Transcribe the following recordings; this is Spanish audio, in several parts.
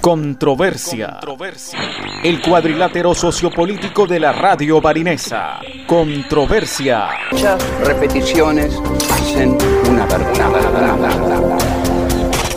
Controversia. El cuadrilátero sociopolítico de la radio barinesa. Controversia. Muchas repeticiones hacen una verdad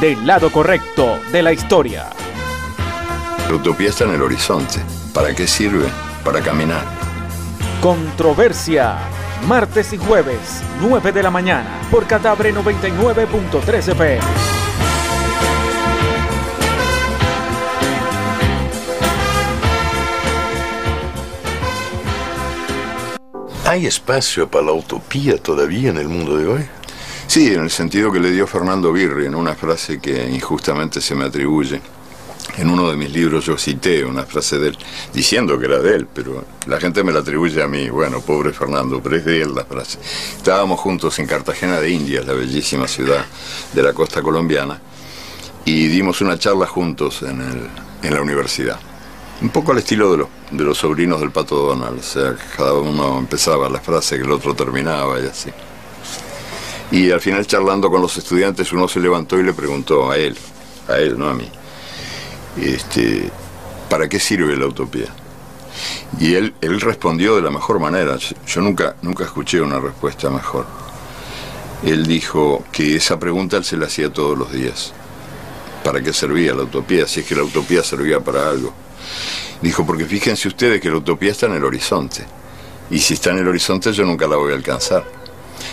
del lado correcto de la historia. La utopía está en el horizonte. ¿Para qué sirve? Para caminar. Controversia. Martes y jueves, 9 de la mañana, por Catabre 99.3 FM. ¿Hay espacio para la utopía todavía en el mundo de hoy? Sí, en el sentido que le dio Fernando Birri en una frase que injustamente se me atribuye. En uno de mis libros yo cité una frase de él, diciendo que era de él, pero la gente me la atribuye a mí. Bueno, pobre Fernando, pero es de él la frase. Estábamos juntos en Cartagena de Indias, la bellísima ciudad de la costa colombiana, y dimos una charla juntos en, el, en la universidad. Un poco al estilo de, de los sobrinos del Pato Donald, o sea, cada uno empezaba la frase que el otro terminaba y así. Y al final charlando con los estudiantes uno se levantó y le preguntó a él, a él, no a mí, este, ¿para qué sirve la utopía? Y él, él respondió de la mejor manera. Yo nunca, nunca escuché una respuesta mejor. Él dijo que esa pregunta él se la hacía todos los días. ¿Para qué servía la utopía? Si es que la utopía servía para algo. Dijo, porque fíjense ustedes que la utopía está en el horizonte. Y si está en el horizonte yo nunca la voy a alcanzar.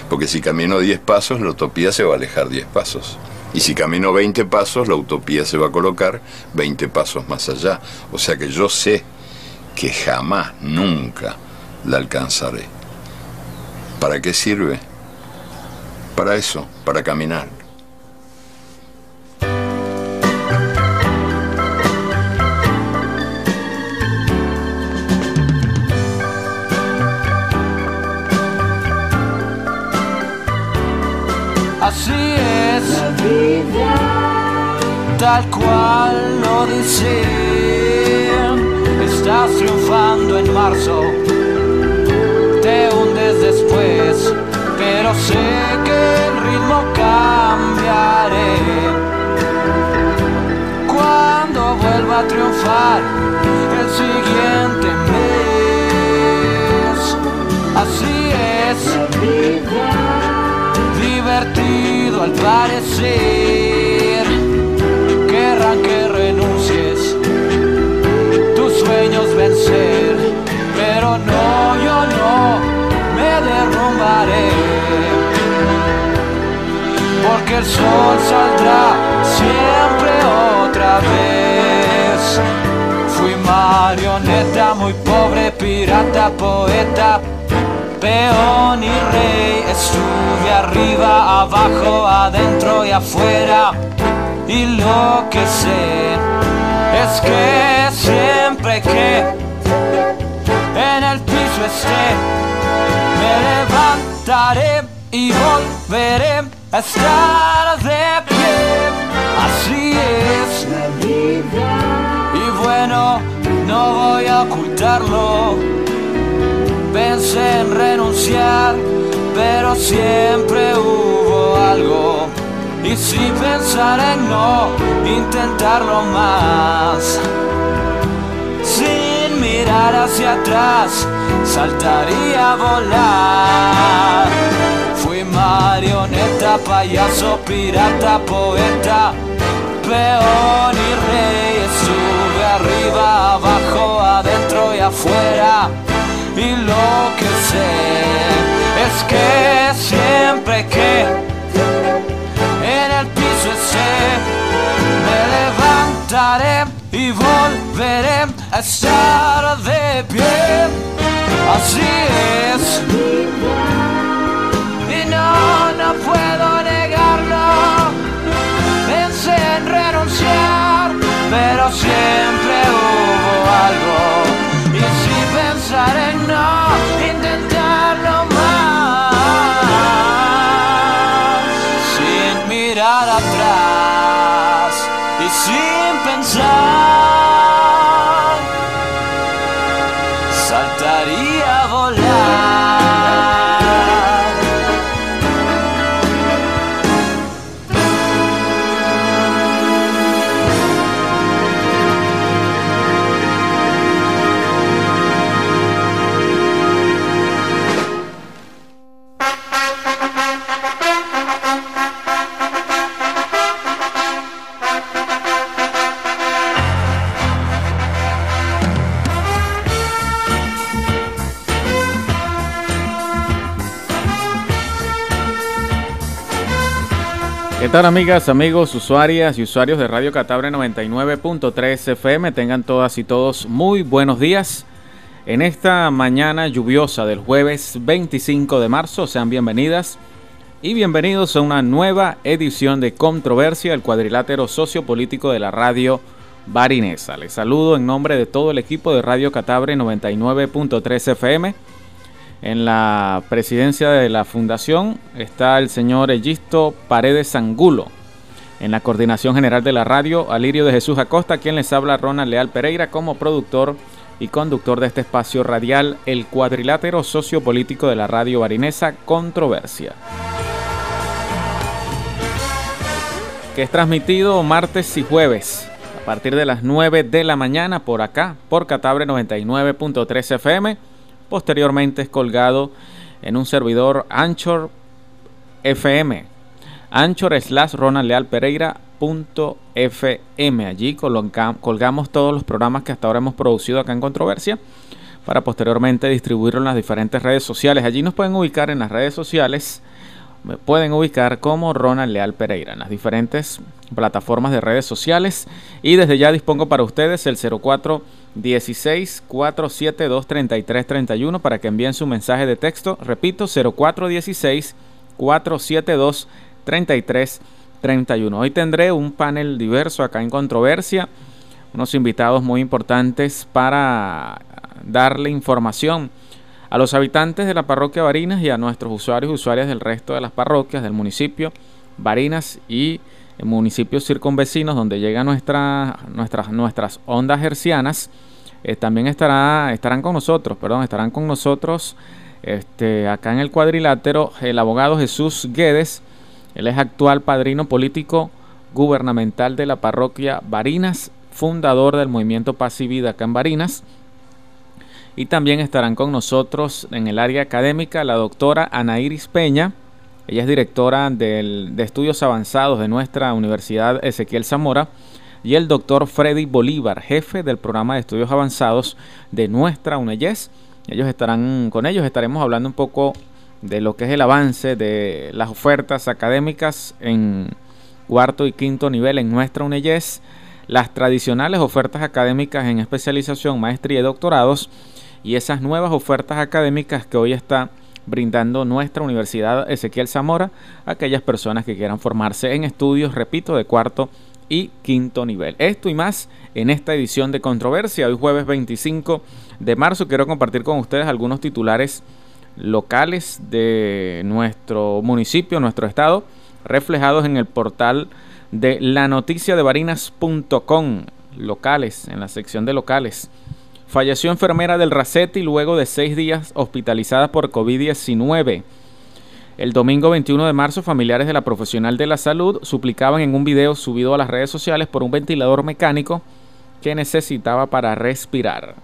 Porque si camino 10 pasos, la utopía se va a alejar 10 pasos. Y si camino 20 pasos, la utopía se va a colocar 20 pasos más allá. O sea que yo sé que jamás, nunca la alcanzaré. ¿Para qué sirve? Para eso, para caminar. Tal cual lo dicen. Estás triunfando en marzo, te hundes después, pero sé que el ritmo cambiaré. Cuando vuelva a triunfar el siguiente mes, así es divertido al parecer. Que renuncies, tus sueños vencer, pero no, yo no me derrumbaré. Porque el sol saldrá siempre otra vez. Fui marioneta, muy pobre, pirata, poeta peón y rey. Estuve arriba, abajo, adentro y afuera. Y lo que sé es que siempre que en el piso esté, me levantaré y volveré a estar de pie. Así es la vida. Y bueno, no voy a ocultarlo pensé en renunciar, pero siempre hubo algo. Y si pensara en no intentarlo más, sin mirar hacia atrás, saltaría a volar. Fui marioneta, payaso, pirata, poeta, peón y rey. Estuve arriba, abajo, adentro y afuera y lo que sé es que siempre que levantaré y volveré a estar de pie. Así es. Y no, no puedo negarlo. Tal amigas, amigos, usuarias y usuarios de Radio Catabre 99.3 FM? Tengan todas y todos muy buenos días. En esta mañana lluviosa del jueves 25 de marzo, sean bienvenidas y bienvenidos a una nueva edición de Controversia, el cuadrilátero sociopolítico de la radio barinesa. Les saludo en nombre de todo el equipo de Radio Catabre 99.3 FM en la presidencia de la fundación está el señor Egisto Paredes Angulo. En la coordinación general de la radio, Alirio de Jesús Acosta, quien les habla Ronald Leal Pereira como productor y conductor de este espacio radial, el cuadrilátero sociopolítico de la radio barinesa Controversia. Que es transmitido martes y jueves a partir de las 9 de la mañana por acá, por Catabre 99.3 FM Posteriormente es colgado en un servidor Anchor FM. Anchor slash Ronald Leal Pereira FM. Allí colgamos todos los programas que hasta ahora hemos producido acá en Controversia para posteriormente distribuirlo en las diferentes redes sociales. Allí nos pueden ubicar en las redes sociales me pueden ubicar como Ronald Leal Pereira en las diferentes plataformas de redes sociales y desde ya dispongo para ustedes el 0416 472 3331 para que envíen su mensaje de texto. Repito, 0416 472 3331. Hoy tendré un panel diverso acá en controversia, unos invitados muy importantes para darle información a los habitantes de la parroquia Barinas y a nuestros usuarios y usuarias del resto de las parroquias del municipio Barinas y municipios circunvecinos donde llegan nuestra, nuestras, nuestras ondas hercianas, eh, también estará, estarán con nosotros, perdón, estarán con nosotros este, acá en el cuadrilátero el abogado Jesús Guedes, él es actual padrino político gubernamental de la parroquia Barinas, fundador del movimiento Paz y Vida acá en Barinas, y también estarán con nosotros en el área académica la doctora Ana Iris Peña. Ella es directora de estudios avanzados de nuestra Universidad Ezequiel Zamora. Y el doctor Freddy Bolívar, jefe del programa de estudios avanzados de nuestra UNEYES. Ellos estarán, con ellos estaremos hablando un poco de lo que es el avance de las ofertas académicas en cuarto y quinto nivel en nuestra UNEYES, las tradicionales ofertas académicas en especialización, maestría y doctorados, y esas nuevas ofertas académicas que hoy está brindando nuestra Universidad Ezequiel Zamora a aquellas personas que quieran formarse en estudios, repito, de cuarto y quinto nivel. Esto y más en esta edición de Controversia. Hoy jueves 25 de marzo quiero compartir con ustedes algunos titulares locales de nuestro municipio, nuestro estado, reflejados en el portal de la noticia de varinas.com, locales, en la sección de locales. Falleció enfermera del Racetti luego de seis días hospitalizada por COVID-19. El domingo 21 de marzo, familiares de la profesional de la salud suplicaban en un video subido a las redes sociales por un ventilador mecánico que necesitaba para respirar.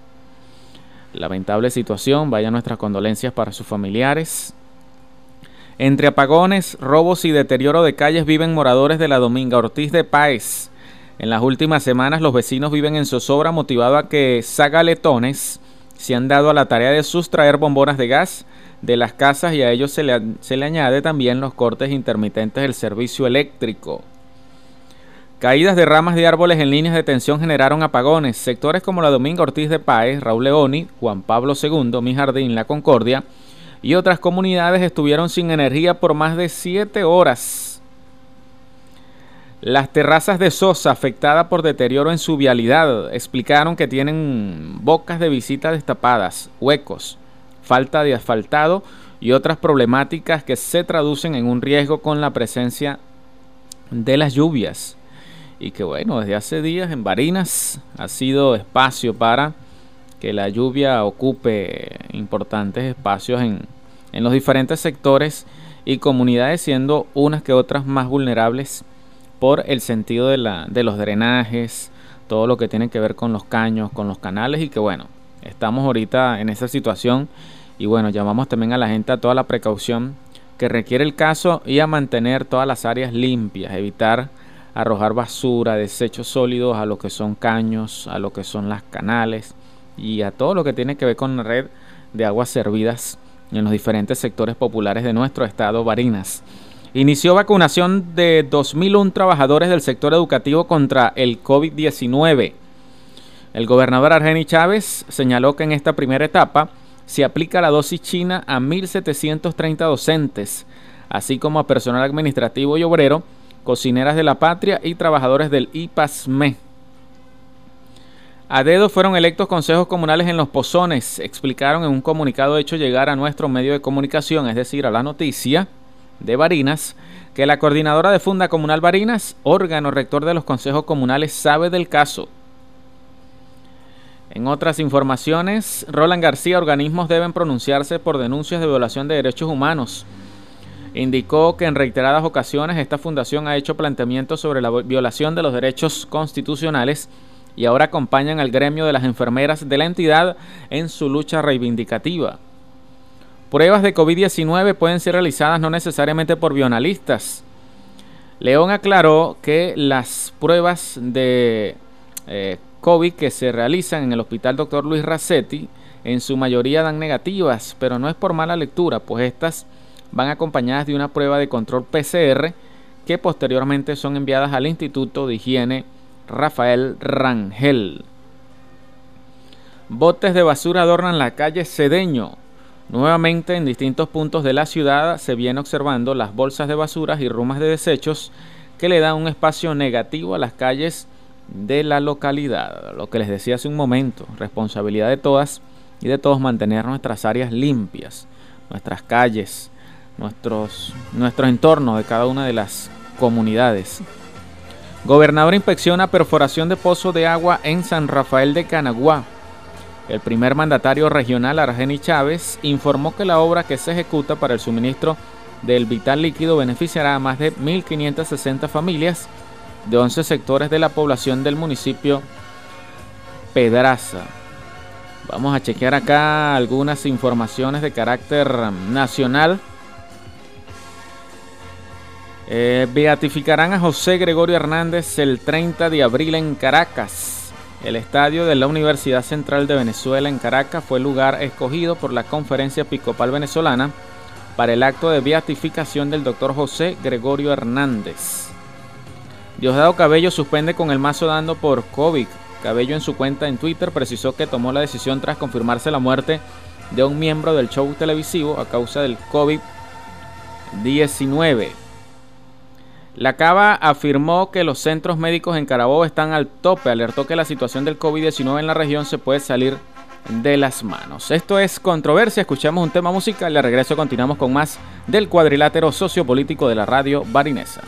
Lamentable situación, vaya nuestras condolencias para sus familiares. Entre apagones, robos y deterioro de calles viven moradores de la Dominga Ortiz de Páez. En las últimas semanas los vecinos viven en zozobra motivado a que sagaletones se han dado a la tarea de sustraer bombonas de gas de las casas y a ellos se le, se le añade también los cortes intermitentes del servicio eléctrico. Caídas de ramas de árboles en líneas de tensión generaron apagones. Sectores como la Domingo Ortiz de Páez, Raúl Leoni, Juan Pablo II, Mi Jardín, La Concordia y otras comunidades estuvieron sin energía por más de siete horas. Las terrazas de Sosa, afectadas por deterioro en su vialidad, explicaron que tienen bocas de visita destapadas, huecos, falta de asfaltado y otras problemáticas que se traducen en un riesgo con la presencia de las lluvias. Y que bueno, desde hace días en Barinas ha sido espacio para que la lluvia ocupe importantes espacios en, en los diferentes sectores y comunidades, siendo unas que otras más vulnerables por el sentido de, la, de los drenajes, todo lo que tiene que ver con los caños, con los canales y que bueno, estamos ahorita en esa situación y bueno, llamamos también a la gente a toda la precaución que requiere el caso y a mantener todas las áreas limpias, evitar arrojar basura, desechos sólidos a lo que son caños, a lo que son las canales y a todo lo que tiene que ver con la red de aguas servidas en los diferentes sectores populares de nuestro estado Barinas. Inició vacunación de 2.001 trabajadores del sector educativo contra el COVID-19. El gobernador Argeni Chávez señaló que en esta primera etapa se aplica la dosis china a 1.730 docentes, así como a personal administrativo y obrero, cocineras de la patria y trabajadores del IPASME. A dedo fueron electos consejos comunales en los Pozones, explicaron en un comunicado hecho llegar a nuestro medio de comunicación, es decir, a la noticia de Barinas, que la coordinadora de Funda Comunal Barinas, órgano rector de los consejos comunales, sabe del caso. En otras informaciones, Roland García, organismos deben pronunciarse por denuncias de violación de derechos humanos. Indicó que en reiteradas ocasiones esta fundación ha hecho planteamientos sobre la violación de los derechos constitucionales y ahora acompañan al gremio de las enfermeras de la entidad en su lucha reivindicativa. Pruebas de COVID-19 pueden ser realizadas no necesariamente por bionalistas. León aclaró que las pruebas de eh, COVID que se realizan en el Hospital Dr. Luis Racetti en su mayoría dan negativas, pero no es por mala lectura, pues estas van acompañadas de una prueba de control PCR que posteriormente son enviadas al Instituto de Higiene Rafael Rangel. Botes de basura adornan la calle Cedeño. Nuevamente en distintos puntos de la ciudad se viene observando las bolsas de basuras y rumas de desechos que le dan un espacio negativo a las calles de la localidad. Lo que les decía hace un momento, responsabilidad de todas y de todos mantener nuestras áreas limpias, nuestras calles, nuestros, nuestro entorno de cada una de las comunidades. Gobernador inspecciona perforación de pozo de agua en San Rafael de Canaguá. El primer mandatario regional, Argeni Chávez, informó que la obra que se ejecuta para el suministro del vital líquido beneficiará a más de 1.560 familias de 11 sectores de la población del municipio Pedraza. Vamos a chequear acá algunas informaciones de carácter nacional. Eh, beatificarán a José Gregorio Hernández el 30 de abril en Caracas. El estadio de la Universidad Central de Venezuela en Caracas fue el lugar escogido por la Conferencia Episcopal Venezolana para el acto de beatificación del doctor José Gregorio Hernández. Diosdado Cabello suspende con el mazo dando por COVID. Cabello en su cuenta en Twitter precisó que tomó la decisión tras confirmarse la muerte de un miembro del show televisivo a causa del COVID-19. La Cava afirmó que los centros médicos en Carabobo están al tope, alertó que la situación del COVID-19 en la región se puede salir de las manos. Esto es controversia, escuchamos un tema musical y de regreso continuamos con más del cuadrilátero sociopolítico de la radio barinesa.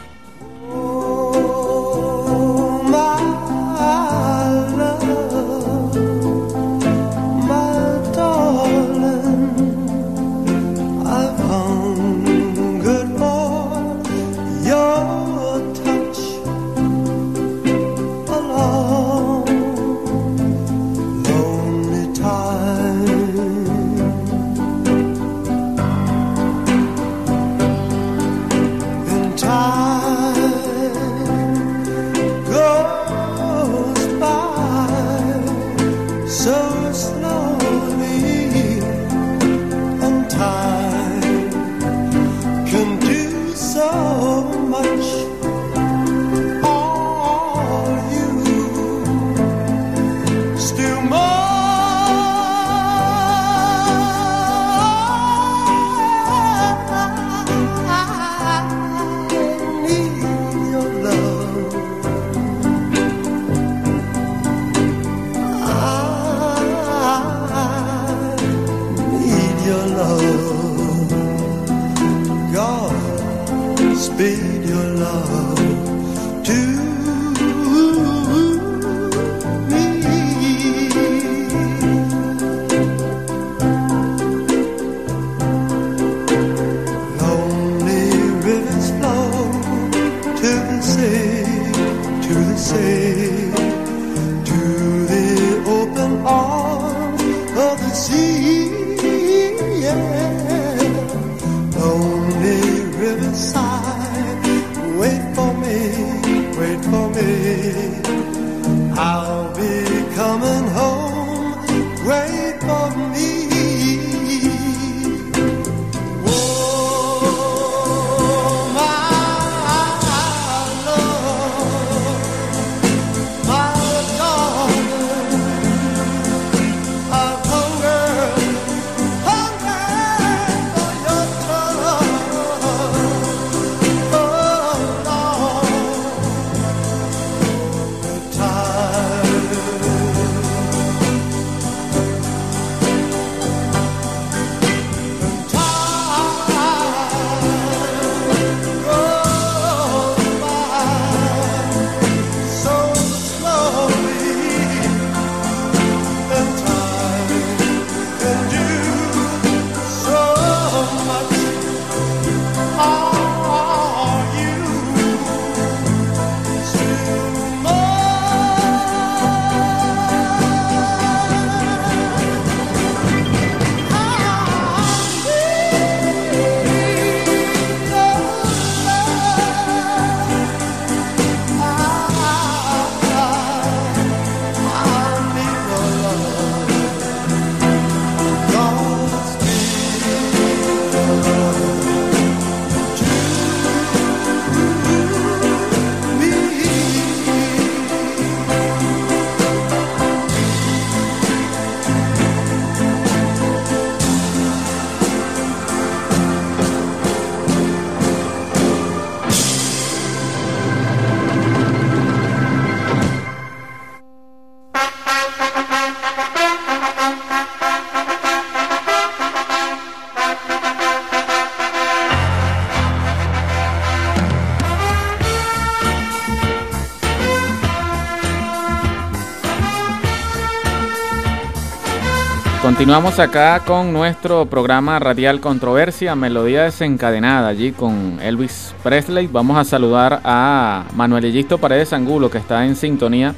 Continuamos acá con nuestro programa Radial Controversia, Melodía Desencadenada, allí con Elvis Presley. Vamos a saludar a Manuel Egisto Paredes Angulo, que está en sintonía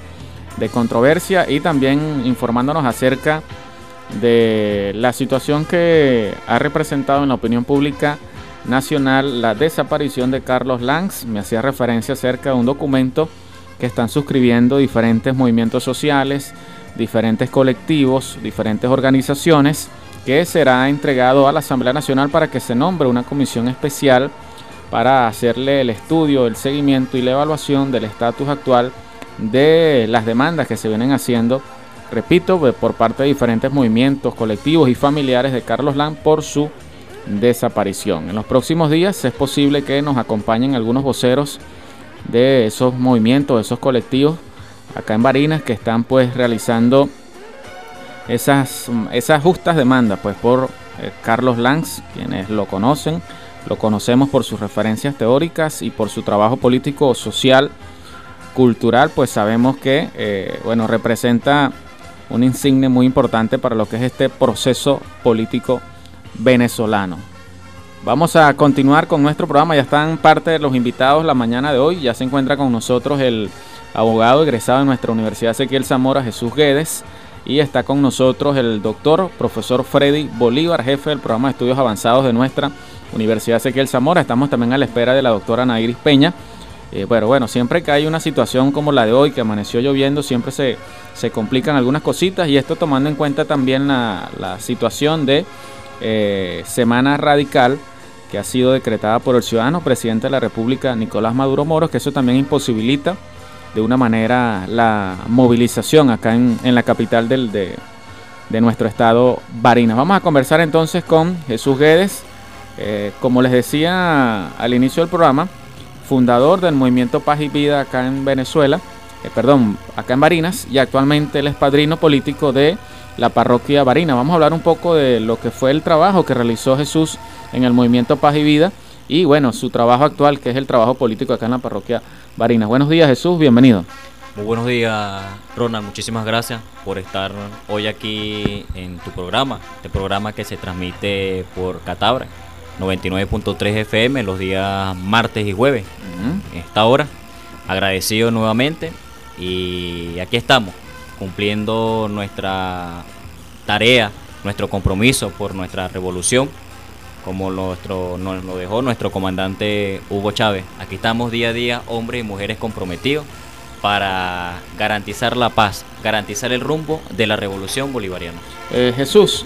de controversia y también informándonos acerca de la situación que ha representado en la opinión pública nacional la desaparición de Carlos Lanz. Me hacía referencia acerca de un documento que están suscribiendo diferentes movimientos sociales, diferentes colectivos, diferentes organizaciones, que será entregado a la Asamblea Nacional para que se nombre una comisión especial para hacerle el estudio, el seguimiento y la evaluación del estatus actual de las demandas que se vienen haciendo, repito, por parte de diferentes movimientos, colectivos y familiares de Carlos Lam por su desaparición. En los próximos días es posible que nos acompañen algunos voceros de esos movimientos, de esos colectivos acá en Barinas que están pues realizando esas, esas justas demandas pues por eh, Carlos Lanz, quienes lo conocen, lo conocemos por sus referencias teóricas y por su trabajo político, social, cultural, pues sabemos que eh, bueno, representa un insigne muy importante para lo que es este proceso político venezolano. Vamos a continuar con nuestro programa, ya están parte de los invitados la mañana de hoy, ya se encuentra con nosotros el abogado egresado de nuestra Universidad Ezequiel Zamora, Jesús Guedes, y está con nosotros el doctor, profesor Freddy Bolívar, jefe del programa de estudios avanzados de nuestra Universidad Ezequiel Zamora. Estamos también a la espera de la doctora Nairis Peña. Eh, bueno, bueno, siempre que hay una situación como la de hoy, que amaneció lloviendo, siempre se, se complican algunas cositas y esto tomando en cuenta también la, situación de eh, Semana Radical que ha sido decretada por el ciudadano presidente de la República, Nicolás Maduro Moros, que eso también imposibilita de una manera la movilización acá en, la capital del, de, nuestro estado, Barinas. Vamos a conversar entonces con Jesús Guedes, eh, como les decía al inicio del programa, fundador del movimiento Paz y Vida acá en Venezuela, eh, perdón, acá en Barinas, y actualmente él es padrino político de la parroquia Barina. Vamos a hablar un poco de lo que fue el trabajo que realizó Jesús en el movimiento Paz y Vida y bueno, su trabajo actual, que es el trabajo político acá en la parroquia Barinas. Buenos días Jesús, bienvenido. Muy buenos días Ronald, muchísimas gracias por estar hoy aquí en tu programa, este programa que se transmite por Catabra, 99.3 FM los días martes y jueves, en esta hora. Agradecido nuevamente y aquí estamos, cumpliendo nuestra tarea, nuestro compromiso por nuestra revolución como nuestro, nos lo dejó nuestro comandante Hugo Chávez. Aquí estamos día a día, hombres y mujeres comprometidos para garantizar la paz, garantizar el rumbo de la revolución bolivariana. Eh, Jesús,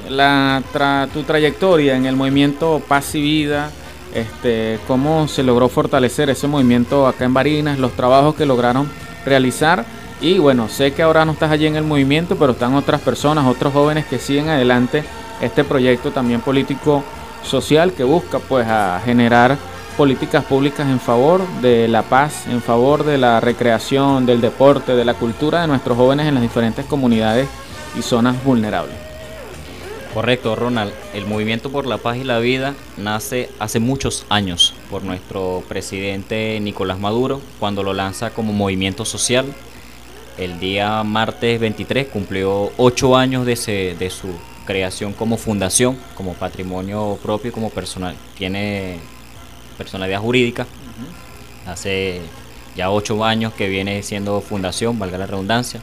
tu trayectoria en el movimiento Paz y Vida, este, cómo se logró fortalecer ese movimiento acá en Barinas, los trabajos que lograron realizar. Y bueno, sé que ahora no estás allí en el movimiento, pero están otras personas, otros jóvenes que siguen adelante este proyecto también político social que busca pues a generar políticas públicas en favor de la paz, en favor de la recreación, del deporte, de la cultura de nuestros jóvenes en las diferentes comunidades y zonas vulnerables. Correcto, Ronald. El Movimiento por la Paz y la Vida nace hace muchos años por nuestro presidente Nicolás Maduro, cuando lo lanza como movimiento social. El día martes 23 cumplió ocho años de, de su creación como fundación, como patrimonio propio, como personal. Tiene personalidad jurídica. Hace ya ocho años que viene siendo fundación, valga la redundancia.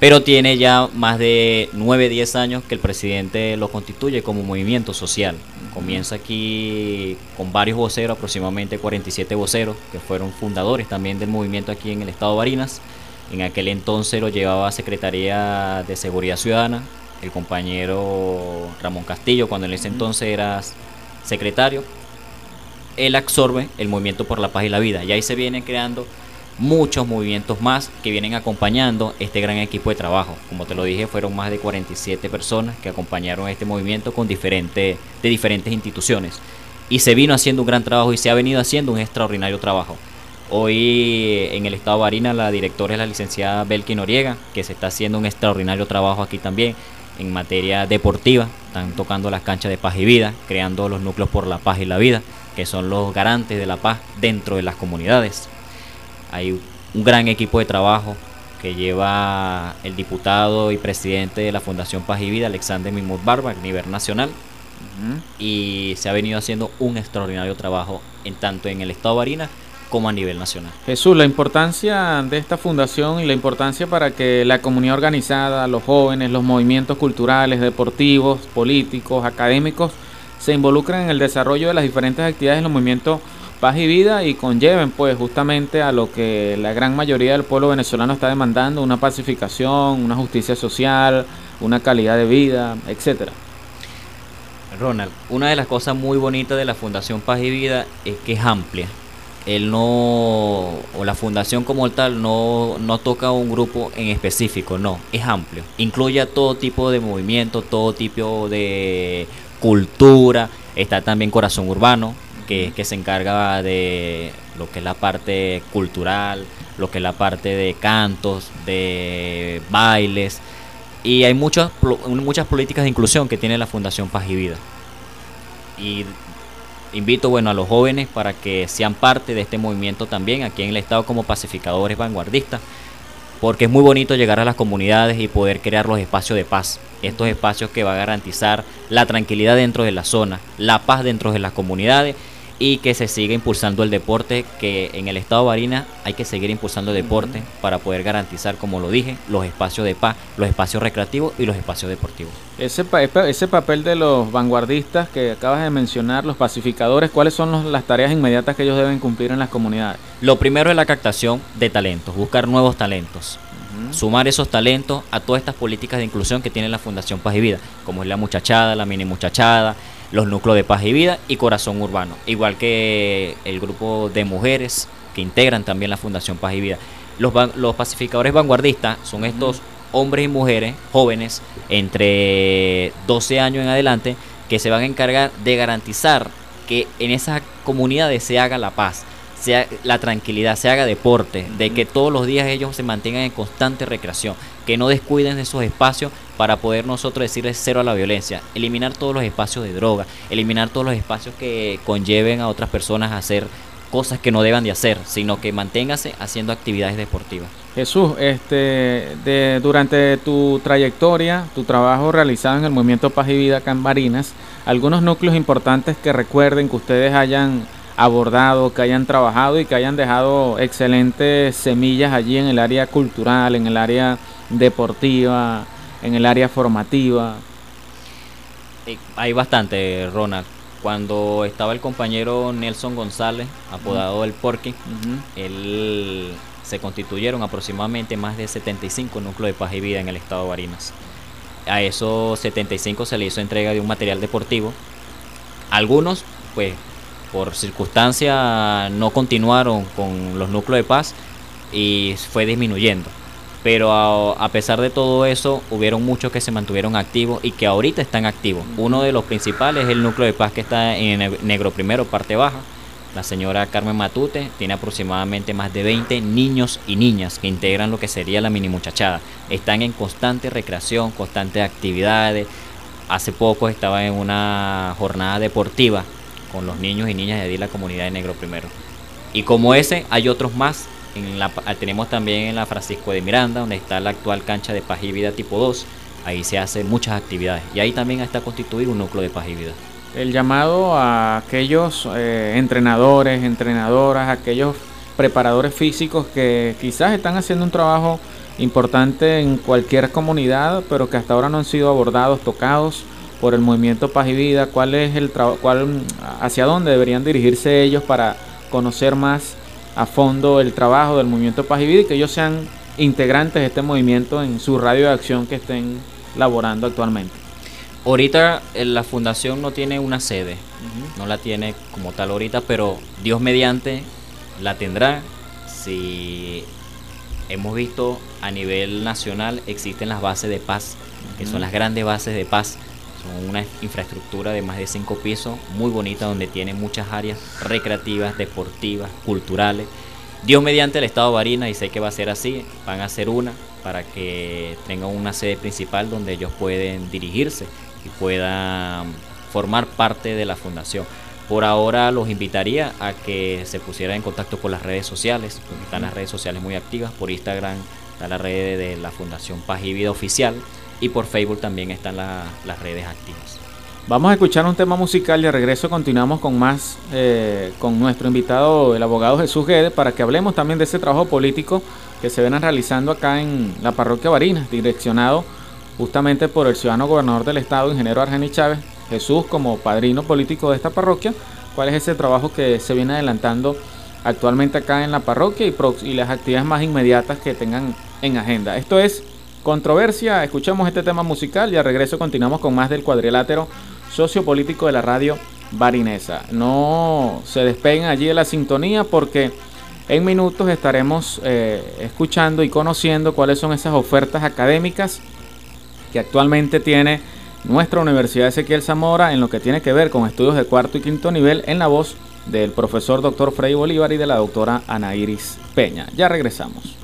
Pero tiene ya más de nueve, diez años que el presidente lo constituye como movimiento social. Comienza aquí con varios voceros, aproximadamente 47 voceros, que fueron fundadores también del movimiento aquí en el estado de Barinas. En aquel entonces lo llevaba a Secretaría de Seguridad Ciudadana, el compañero Ramón Castillo, cuando en ese entonces era secretario, él absorbe el movimiento por la paz y la vida. Y ahí se vienen creando muchos movimientos más que vienen acompañando este gran equipo de trabajo. Como te lo dije, fueron más de 47 personas que acompañaron este movimiento con diferentes, de diferentes instituciones. Y se vino haciendo un gran trabajo y se ha venido haciendo un extraordinario trabajo. Hoy en el estado de Barina la directora es la licenciada Belki Noriega, que se está haciendo un extraordinario trabajo aquí también en materia deportiva, están tocando las canchas de paz y vida, creando los núcleos por la paz y la vida, que son los garantes de la paz dentro de las comunidades. Hay un gran equipo de trabajo que lleva el diputado y presidente de la Fundación Paz y Vida, Alexander Mimut Barba, a nivel nacional. Y se ha venido haciendo un extraordinario trabajo en tanto en el estado de Barinas como a nivel nacional. Jesús, la importancia de esta fundación y la importancia para que la comunidad organizada, los jóvenes, los movimientos culturales, deportivos, políticos, académicos, se involucren en el desarrollo de las diferentes actividades de los movimientos paz y vida y conlleven pues justamente a lo que la gran mayoría del pueblo venezolano está demandando, una pacificación, una justicia social, una calidad de vida, etcétera. Ronald, una de las cosas muy bonitas de la Fundación Paz y Vida es que es amplia. Él no, o la fundación como tal, no, no toca un grupo en específico, no, es amplio. Incluye a todo tipo de movimiento, todo tipo de cultura. Está también Corazón Urbano, que, que se encarga de lo que es la parte cultural, lo que es la parte de cantos, de bailes. Y hay muchas, muchas políticas de inclusión que tiene la Fundación Paz y Vida. Y invito bueno, a los jóvenes para que sean parte de este movimiento también aquí en el Estado como pacificadores vanguardistas, porque es muy bonito llegar a las comunidades y poder crear los espacios de paz, estos espacios que va a garantizar la tranquilidad dentro de la zona, la paz dentro de las comunidades y que se siga impulsando el deporte, que en el estado de Barinas hay que seguir impulsando el deporte para poder garantizar, como lo dije, los espacios de paz, los espacios recreativos y los espacios deportivos. Ese, ese papel de los vanguardistas que acabas de mencionar, los pacificadores, ¿cuáles son las tareas inmediatas que ellos deben cumplir en las comunidades? Lo primero es la captación de talentos, buscar nuevos talentos. Sumar esos talentos a todas estas políticas de inclusión que tiene la Fundación Paz y Vida, como es la muchachada, la mini muchachada, los núcleos de paz y vida y corazón urbano, igual que el grupo de mujeres que integran también la Fundación Paz y Vida. Los, los pacificadores vanguardistas son estos hombres y mujeres jóvenes entre 12 años en adelante que se van a encargar de garantizar que en esas comunidades se haga la paz, sea la tranquilidad, se haga deporte, de que todos los días ellos se mantengan en constante recreación, que no descuiden esos espacios para poder nosotros decirles cero a la violencia, eliminar todos los espacios de droga, eliminar todos los espacios que conlleven a otras personas a hacer cosas que no deban de hacer, sino que manténgase haciendo actividades deportivas. Jesús, este, de, durante tu trayectoria, tu trabajo realizado en el Movimiento Paz y Vida Cambarinas, algunos núcleos importantes que recuerden que ustedes hayan abordado, que hayan trabajado y que hayan dejado excelentes semillas allí en el área cultural, en el área deportiva, en el área formativa. Hay bastante, Ronald. Cuando estaba el compañero Nelson González, apodado el Porky, él se constituyeron aproximadamente más de 75 núcleos de paz y vida en el estado de Barinas. A esos 75 se le hizo entrega de un material deportivo. Algunos, pues, por circunstancia no continuaron con los núcleos de paz y fue disminuyendo. Pero a, pesar de todo eso, hubieron muchos que se mantuvieron activos y que ahorita están activos. Uno de los principales es el núcleo de paz que está en Negro Primero, parte baja. La señora Carmen Matute tiene aproximadamente más de 20 niños y niñas que integran lo que sería la mini muchachada. Están en constante recreación, constantes actividades. Hace poco estaba en una jornada deportiva con los niños y niñas de allí la comunidad de Negro Primero. Y como ese, hay otros más la, tenemos también en la Francisco de Miranda, donde está la actual cancha de paz y vida tipo 2. Ahí se hacen muchas actividades. Y ahí también está constituido un núcleo de paz y vida. El llamado a aquellos eh, entrenadores, entrenadoras, aquellos preparadores físicos que quizás están haciendo un trabajo importante en cualquier comunidad, pero que hasta ahora no han sido abordados, tocados por el movimiento Paz y Vida. ¿Cuál es el cuál, hacia dónde deberían dirigirse ellos para conocer más a fondo el trabajo del movimiento Paz y Vida y que ellos sean integrantes de este movimiento en su radio de acción que estén laborando actualmente. Ahorita eh, la fundación no tiene una sede, no la tiene como tal ahorita, pero Dios mediante la tendrá. Si hemos visto a nivel nacional existen las bases de paz, que son las grandes bases de paz. Una infraestructura de más de cinco pisos, muy bonita, donde tiene muchas áreas recreativas, deportivas, culturales. Dios mediante el Estado de Barinas, y sé que va a ser así, van a hacer una para que tengan una sede principal donde ellos pueden dirigirse y puedan formar parte de la fundación. Por ahora los invitaría a que se pusieran en contacto con las redes sociales, porque están las redes sociales muy activas. Por Instagram está la red de la Fundación Paz y Vida Oficial y por Facebook también están las redes activas. Vamos a escuchar un tema musical y de regreso continuamos con más, eh, con nuestro invitado, el abogado Jesús Guedes, para que hablemos también de ese trabajo político que se ven realizando acá en la parroquia Barinas, direccionado justamente por el ciudadano gobernador del estado, ingeniero Argeni Chávez, Jesús como padrino político de esta parroquia, cuál es ese trabajo que se viene adelantando actualmente acá en la parroquia y, y las actividades más inmediatas que tengan en agenda. Esto es controversia, escuchamos este tema musical y a regreso continuamos con más del cuadrilátero sociopolítico de la radio barinesa. No se despeguen allí de la sintonía porque en minutos estaremos eh, escuchando y conociendo cuáles son esas ofertas académicas que actualmente tiene nuestra Universidad Ezequiel Zamora en lo que tiene que ver con estudios de cuarto y quinto nivel en la voz del profesor doctor Frei Bolívar y de la doctora Ana Iris Peña. Ya regresamos.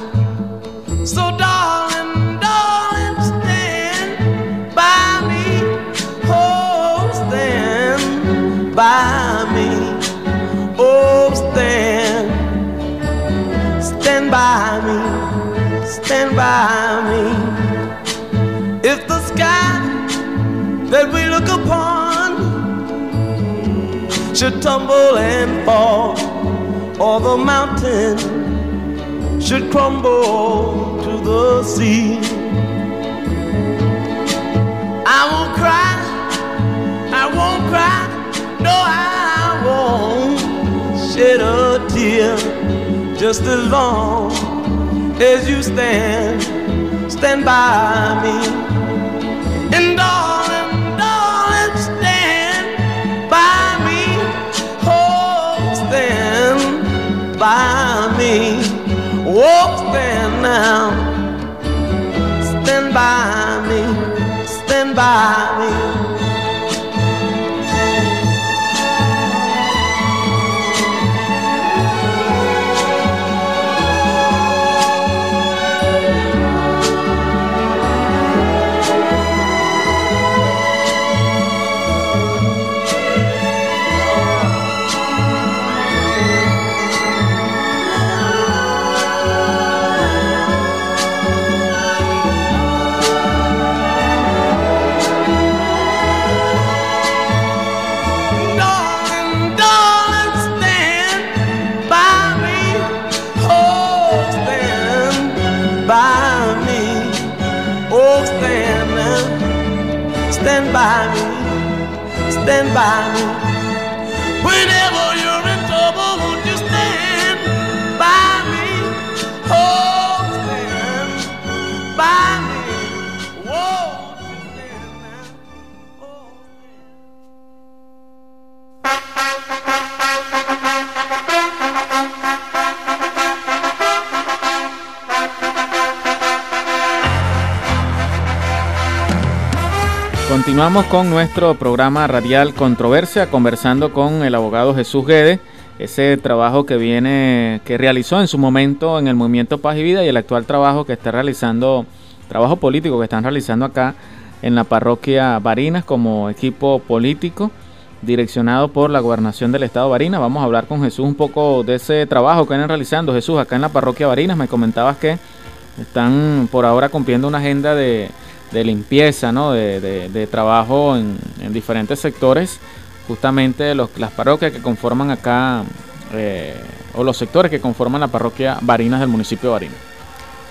So, darling, darling, stand by me. Oh, stand by me. Oh, stand, stand by me. Stand by me. If the sky that we look upon should tumble and fall, or the mountain should crumble the sea. I won't cry, I won't cry, no, I won't shed a tear just as long as you stand, stand by me. And darling, darling, stand by me, oh, stand by me, oh, stand now stand by me, stand by me. Stand by me. Whenever Continuamos con nuestro programa radial Controversia, conversando con el abogado Jesús Guedes, ese trabajo que viene, que realizó en su momento en el Movimiento Paz y Vida y el actual trabajo que está realizando, trabajo político que están realizando acá en la parroquia Barinas como equipo político direccionado por la gobernación del estado de Barinas. Vamos a hablar con Jesús un poco de ese trabajo que vienen realizando. Jesús, acá en la parroquia Barinas me comentabas que están por ahora cumpliendo una agenda de de limpieza, ¿no? de, trabajo en, diferentes sectores, justamente los, las parroquias que conforman acá, eh, o los sectores que conforman la parroquia Barinas del municipio de Barinas.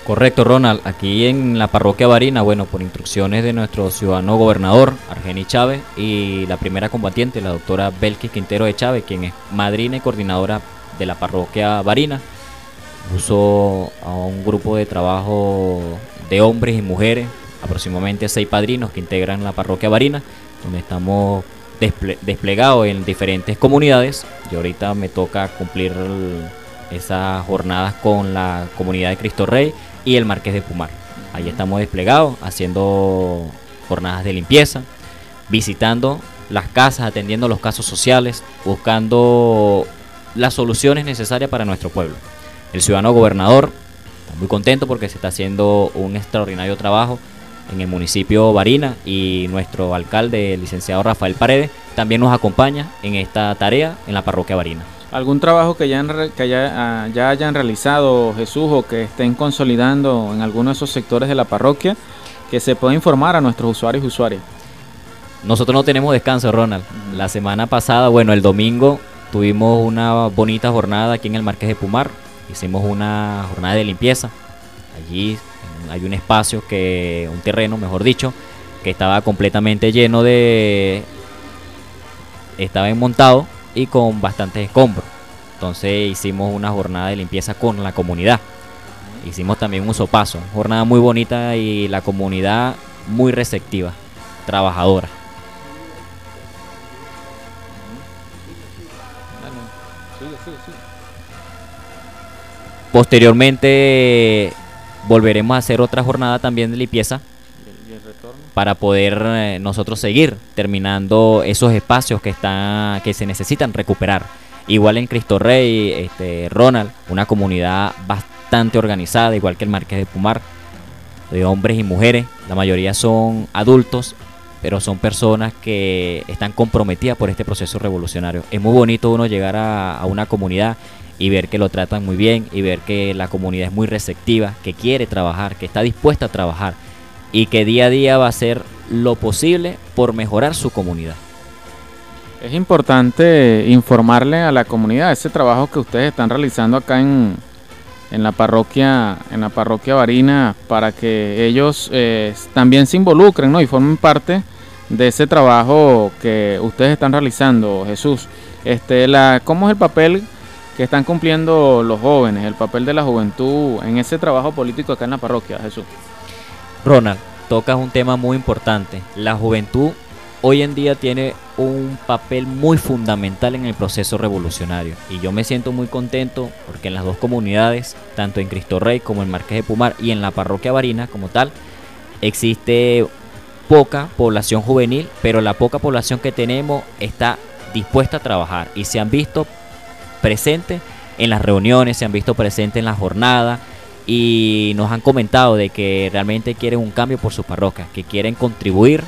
Correcto, Ronald. Aquí en la parroquia Barina, bueno, por instrucciones de nuestro ciudadano gobernador, Argeni Chávez, y la primera combatiente, la doctora Belkis Quintero de Chávez, quien es madrina y coordinadora de la parroquia Barina, Uso a un grupo de trabajo de hombres y mujeres, aproximadamente seis padrinos que integran la parroquia Varina, donde estamos desplegados en diferentes comunidades. Y ahorita me toca cumplir esas jornadas con la comunidad de Cristo Rey y el Marqués de Pumar. Ahí estamos desplegados haciendo jornadas de limpieza, visitando las casas, atendiendo los casos sociales, buscando las soluciones necesarias para nuestro pueblo. El ciudadano gobernador está muy contento porque se está haciendo un extraordinario trabajo en el municipio Barina y nuestro alcalde, el licenciado Rafael Paredes, también nos acompaña en esta tarea en la parroquia Barina. ¿Algún trabajo que, ya, que ah, ya, hayan realizado Jesús o que estén consolidando en alguno de esos sectores de la parroquia que se pueda informar a nuestros usuarios y usuarias? Nosotros no tenemos descanso, Ronald. La semana pasada, bueno, el domingo tuvimos una bonita jornada aquí en el Marqués de Pumar. Hicimos una jornada de limpieza. Allí hay un espacio que, un terreno, mejor dicho, que estaba completamente lleno de, estaba enmontado y con bastantes escombros. Entonces hicimos una jornada de limpieza con la comunidad. Hicimos también un sopazo, jornada muy bonita y la comunidad muy receptiva, trabajadora. Posteriormente volveremos a hacer otra jornada también de limpieza para poder eh, nosotros seguir terminando esos espacios que están que se necesitan recuperar. Igual en Cristo Rey, este, Ronald, una comunidad bastante organizada, igual que el Marqués de Pumar, de hombres y mujeres. La mayoría son adultos, pero son personas que están comprometidas por este proceso revolucionario. Es muy bonito uno llegar a, una comunidad y ver que lo tratan muy bien y ver que la comunidad es muy receptiva, que quiere trabajar, que está dispuesta a trabajar y que día a día va a hacer lo posible por mejorar su comunidad. Es importante informarle a la comunidad ese trabajo que ustedes están realizando acá en, en la parroquia en la parroquia Varina para que ellos eh, también se involucren ¿no? y formen parte de ese trabajo que ustedes están realizando Jesús este la cómo es el papel que están cumpliendo los jóvenes el papel de la juventud en ese trabajo político acá en la parroquia Jesús Ronald, tocas un tema muy importante. La juventud hoy en día tiene un papel muy fundamental en el proceso revolucionario. Y yo me siento muy contento porque en las dos comunidades, tanto en Cristo Rey como en Marqués de Pumar y en la parroquia Varina como tal, existe poca población juvenil, pero la poca población que tenemos está dispuesta a trabajar y se han visto presentes en las reuniones, se han visto presentes en la jornada y nos han comentado de que realmente quieren un cambio por su parroquia, que quieren contribuir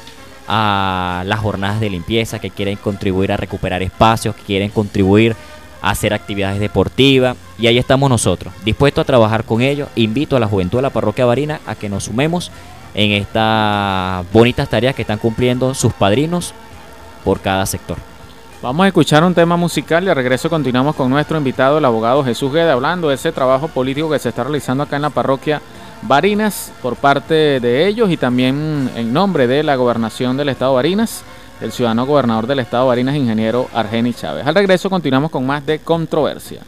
a las jornadas de limpieza, que quieren contribuir a recuperar espacios, que quieren contribuir a hacer actividades deportivas y ahí estamos nosotros, dispuestos a trabajar con ellos. Invito a la juventud de la parroquia Varina a que nos sumemos en estas bonitas tareas que están cumpliendo sus padrinos por cada sector. Vamos a escuchar un tema musical y al regreso continuamos con nuestro invitado, el abogado Jesús Guede, hablando de ese trabajo político que se está realizando acá en la parroquia Barinas por parte de ellos y también en nombre de la gobernación del estado Barinas, el ciudadano gobernador del estado Barinas, ingeniero Argeni Chávez. Al regreso continuamos con más de controversia.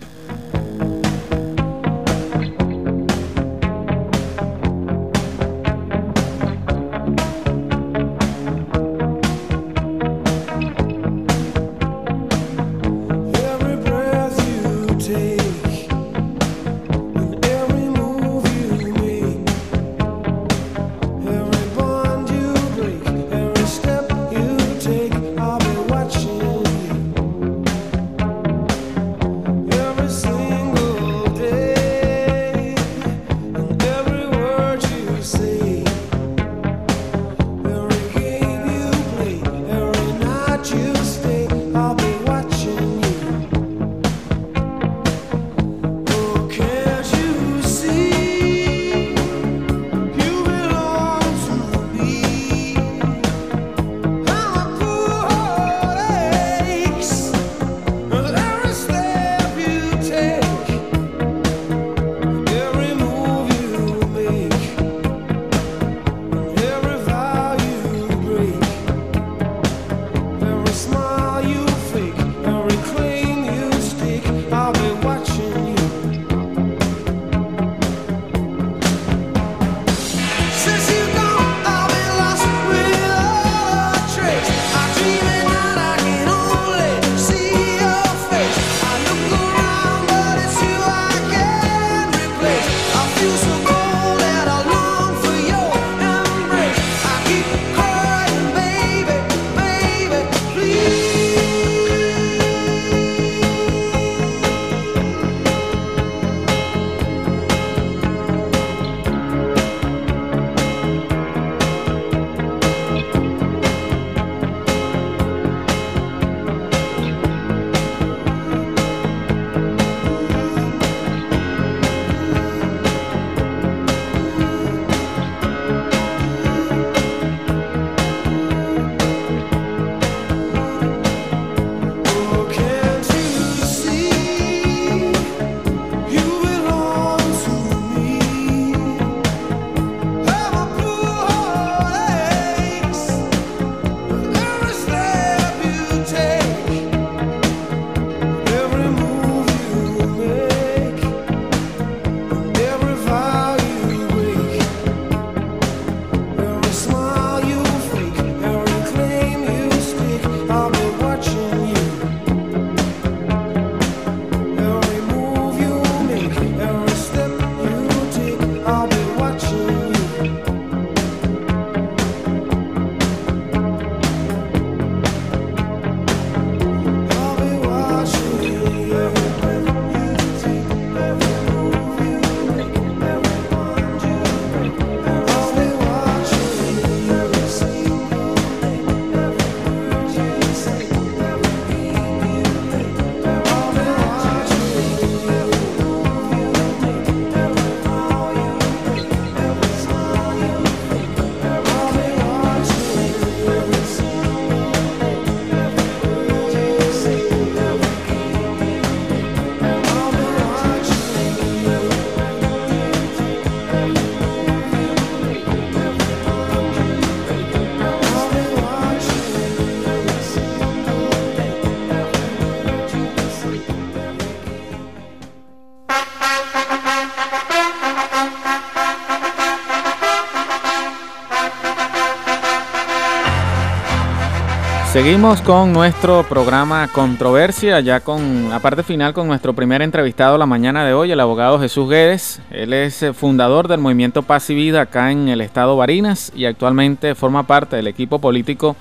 Seguimos con nuestro programa Controversia, ya con la parte final con nuestro primer entrevistado la mañana de hoy, el abogado Jesús Guedes. Él es eh, fundador del movimiento Paz y Vida acá en el estado Barinas y actualmente forma parte del equipo político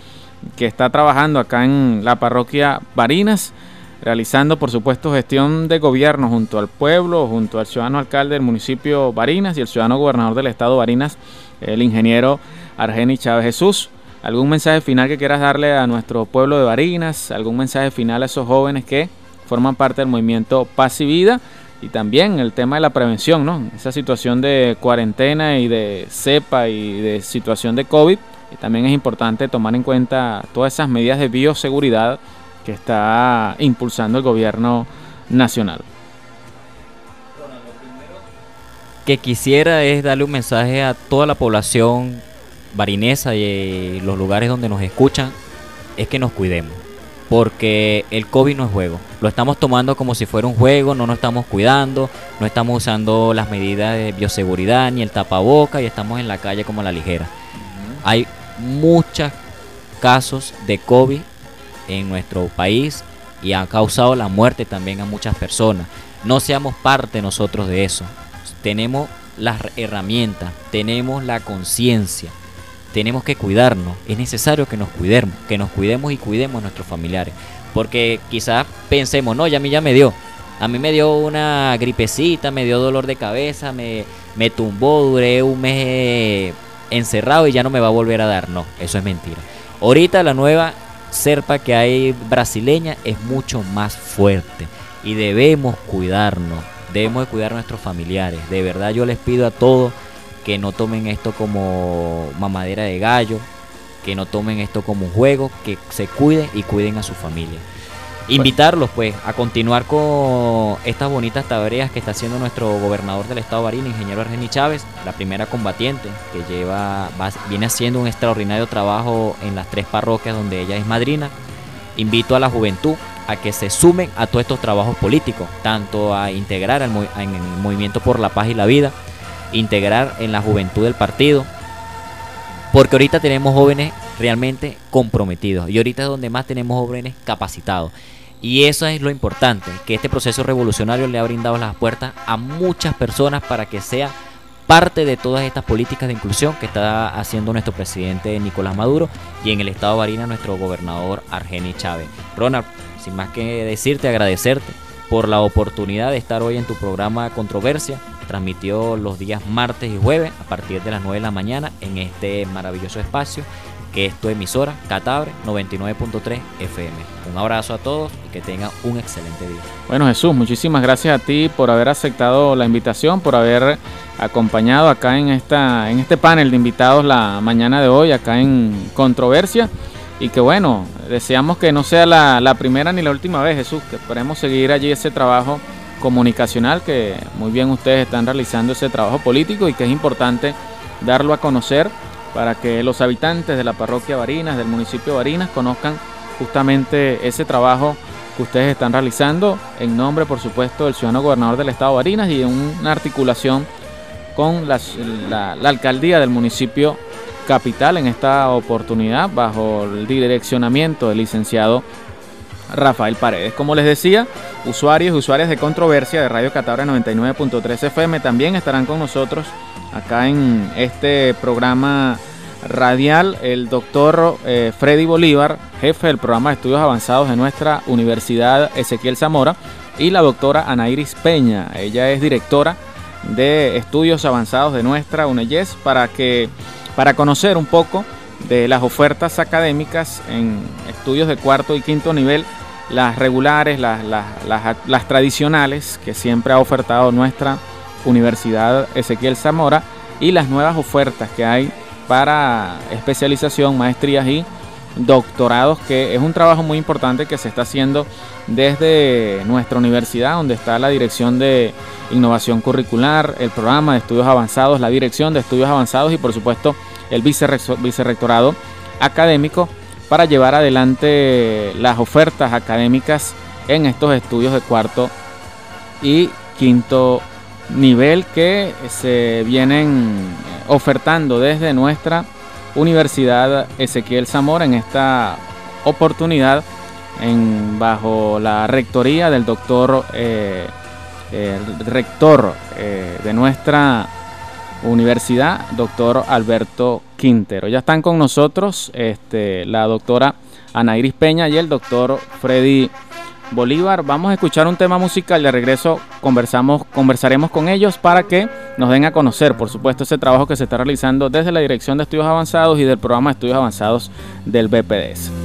que está trabajando acá en la parroquia Barinas, realizando por supuesto gestión de gobierno junto al pueblo, junto al ciudadano alcalde del municipio Barinas y el ciudadano gobernador del estado Barinas, el ingeniero Argeni Chávez Jesús. ¿Algún mensaje final que quieras darle a nuestro pueblo de Barinas? ¿Algún mensaje final a esos jóvenes que forman parte del movimiento Paz y Vida? Y también el tema de la prevención, ¿no? Esa situación de cuarentena y de cepa y de situación de COVID. También es importante tomar en cuenta todas esas medidas de bioseguridad que está impulsando el gobierno nacional. Que quisiera es darle un mensaje a toda la población barinesa y los lugares donde nos escuchan es que nos cuidemos. Porque el COVID no es juego. Lo estamos tomando como si fuera un juego, no nos estamos cuidando, no estamos usando las medidas de bioseguridad ni el tapaboca y estamos en la calle como a la ligera. Hay muchos casos de COVID en nuestro país y han causado la muerte también a muchas personas. No seamos parte nosotros de eso. Tenemos las herramientas, tenemos la conciencia tenemos que cuidarnos. Es necesario que nos cuidemos, que nos cuidemos y cuidemos a nuestros familiares. Porque quizás pensemos, no, ya a mí ya me dio. A mí me dio una gripecita, me dio dolor de cabeza, me, me tumbó, duré un mes encerrado y ya no me va a volver a dar. No, eso es mentira. Ahorita la nueva serpa que hay brasileña es mucho más fuerte y debemos cuidarnos, debemos de cuidar a nuestros familiares. De verdad yo les pido a todos que no tomen esto como mamadera de gallo, que no tomen esto como un juego, que se cuiden y cuiden a su familia. Invitarlos pues a continuar con estas bonitas tareas que está haciendo nuestro gobernador del estado de Barina, ingeniero Argeni Chávez, la primera combatiente que lleva viene haciendo un extraordinario trabajo en las tres parroquias donde ella es madrina. Invito a la juventud a que se sumen a todos estos trabajos políticos, tanto a integrar en el movimiento por la paz y la vida, integrar en la juventud del partido. Porque ahorita tenemos jóvenes realmente comprometidos y ahorita es donde más tenemos jóvenes capacitados. Y eso es lo importante, que este proceso revolucionario le ha brindado las puertas a muchas personas para que sea parte de todas estas políticas de inclusión que está haciendo nuestro presidente Nicolás Maduro y en el estado de Barina nuestro gobernador Argeni Chávez. Ronald, sin más que decirte, agradecerte por la oportunidad de estar hoy en tu programa Controversia transmitió los días martes y jueves a partir de las 9 de la mañana en este maravilloso espacio que es tu emisora Catabre 99.3 FM. Un abrazo a todos y que tengan un excelente día. Bueno Jesús, muchísimas gracias a ti por haber aceptado la invitación, por haber acompañado acá en, esta, en este panel de invitados la mañana de hoy, acá en Controversia. Y que bueno, deseamos que no sea la, primera ni la última vez Jesús, que esperemos seguir allí ese trabajo comunicacional que muy bien ustedes están realizando ese trabajo político y que es importante darlo a conocer para que los habitantes de la parroquia Barinas, del municipio de Barinas, conozcan justamente ese trabajo que ustedes están realizando en nombre, por supuesto, del ciudadano gobernador del estado de Barinas y en una articulación con la, la alcaldía del municipio capital en esta oportunidad bajo el direccionamiento del licenciado Rafael Paredes. Como les decía, usuarios y usuarias de controversia de Radio Catabra 99.3 FM también estarán con nosotros acá en este programa radial el doctor eh, Freddy Bolívar, jefe del programa de estudios avanzados de nuestra Universidad Ezequiel Zamora, y la doctora Anairis Peña. Ella es directora de estudios avanzados de nuestra UNEYES para que para conocer un poco de las ofertas académicas en estudios de cuarto y quinto nivel, las regulares, las, tradicionales que siempre ha ofertado nuestra Universidad Ezequiel Zamora y las nuevas ofertas que hay para especialización, maestrías y doctorados, que es un trabajo muy importante que se está haciendo desde nuestra universidad, donde está la dirección de innovación curricular, el programa de estudios avanzados, la dirección de estudios avanzados y por supuesto el vicerrectorado académico para llevar adelante las ofertas académicas en estos estudios de cuarto y quinto nivel que se vienen ofertando desde nuestra Universidad Ezequiel Zamora en esta oportunidad en, bajo la rectoría del doctor eh, rector eh, de nuestra universidad, doctor Alberto Quintero. Ya están con nosotros este, la doctora Ana Iris Peña y el doctor Freddy Bolívar. Vamos a escuchar un tema musical. De regreso conversamos, conversaremos con ellos para que nos den a conocer, por supuesto, ese trabajo que se está realizando desde la Dirección de Estudios Avanzados y del programa de Estudios Avanzados del BPDS.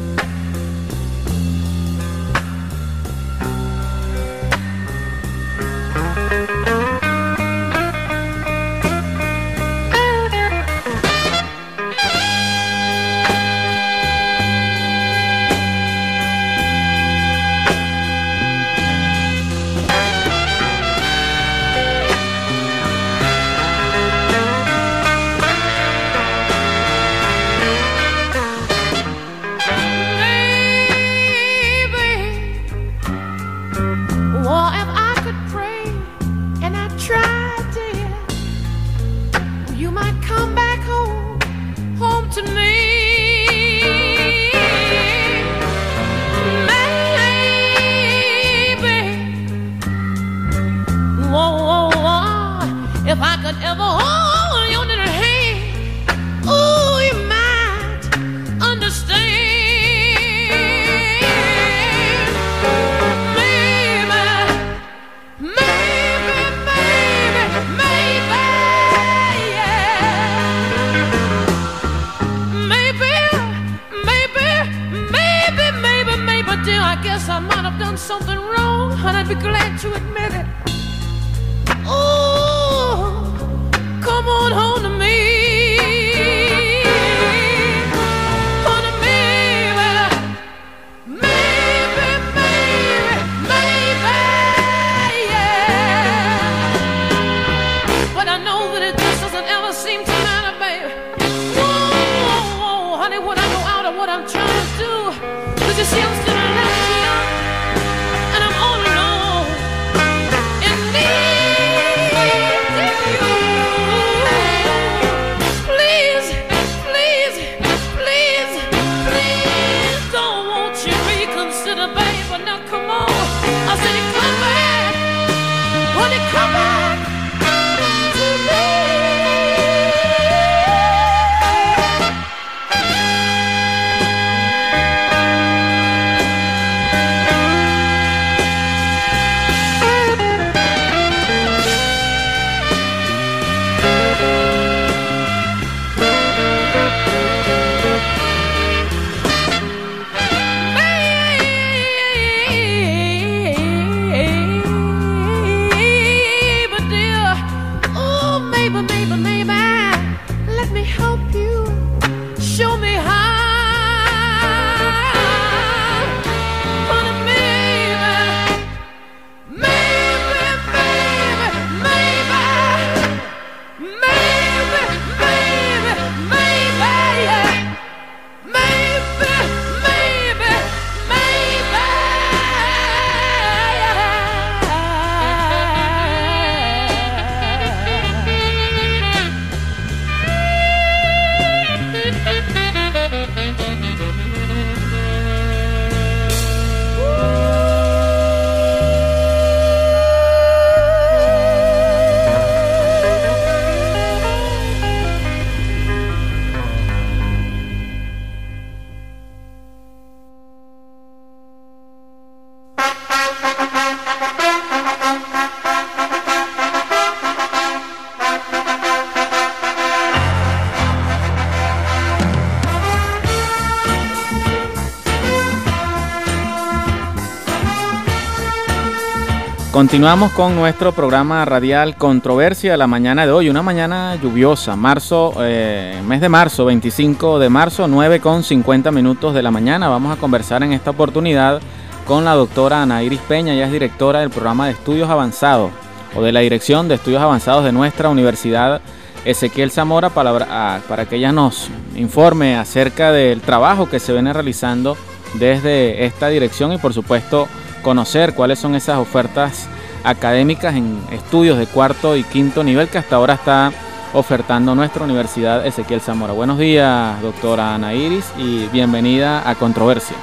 Continuamos con nuestro programa radial Controversia la mañana de hoy, una mañana lluviosa, marzo, eh, mes de marzo, 25 de marzo, 9 con 50 minutos de la mañana. Vamos a conversar en esta oportunidad con la doctora Ana Iris Peña, ella es directora del programa de estudios avanzados o de la dirección de estudios avanzados de nuestra universidad Ezequiel Zamora para, ah, para que ella nos informe acerca del trabajo que se viene realizando desde esta dirección y por supuesto conocer cuáles son esas ofertas académicas en estudios de cuarto y quinto nivel que hasta ahora está ofertando nuestra Universidad Ezequiel Zamora. Buenos días, doctora Ana Iris, y bienvenida a Controversia.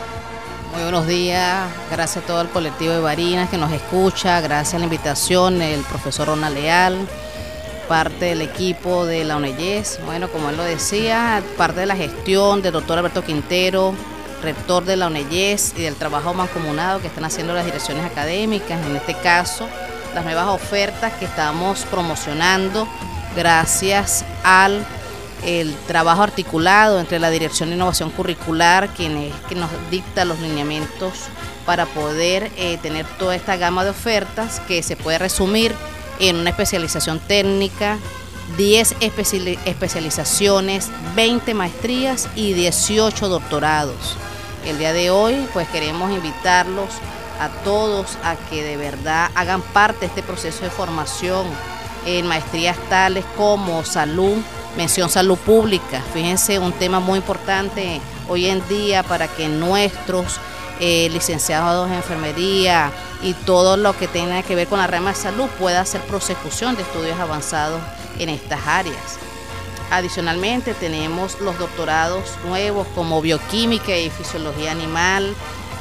Muy buenos días, gracias a todo el colectivo de Barinas que nos escucha, gracias a la invitación, el profesor Ronald Leal, parte del equipo de la UNEYES, bueno, como él lo decía, parte de la gestión del doctor Alberto Quintero, rector de la UNEYES y del trabajo mancomunado que están haciendo las direcciones académicas, en este caso, las nuevas ofertas que estamos promocionando gracias al el trabajo articulado entre la Dirección de Innovación Curricular, quien es, que nos dicta los lineamientos para poder eh, tener toda esta gama de ofertas que se puede resumir en una especialización técnica, 10 especializaciones, 20 maestrías y 18 doctorados. El día de hoy pues queremos invitarlos a todos a que de verdad hagan parte de este proceso de formación en maestrías tales como salud, mención salud pública. Fíjense, un tema muy importante hoy en día para que nuestros eh, licenciados en enfermería y todo lo que tenga que ver con la rama de salud pueda hacer prosecución de estudios avanzados en estas áreas. Adicionalmente tenemos los doctorados nuevos como bioquímica y fisiología animal,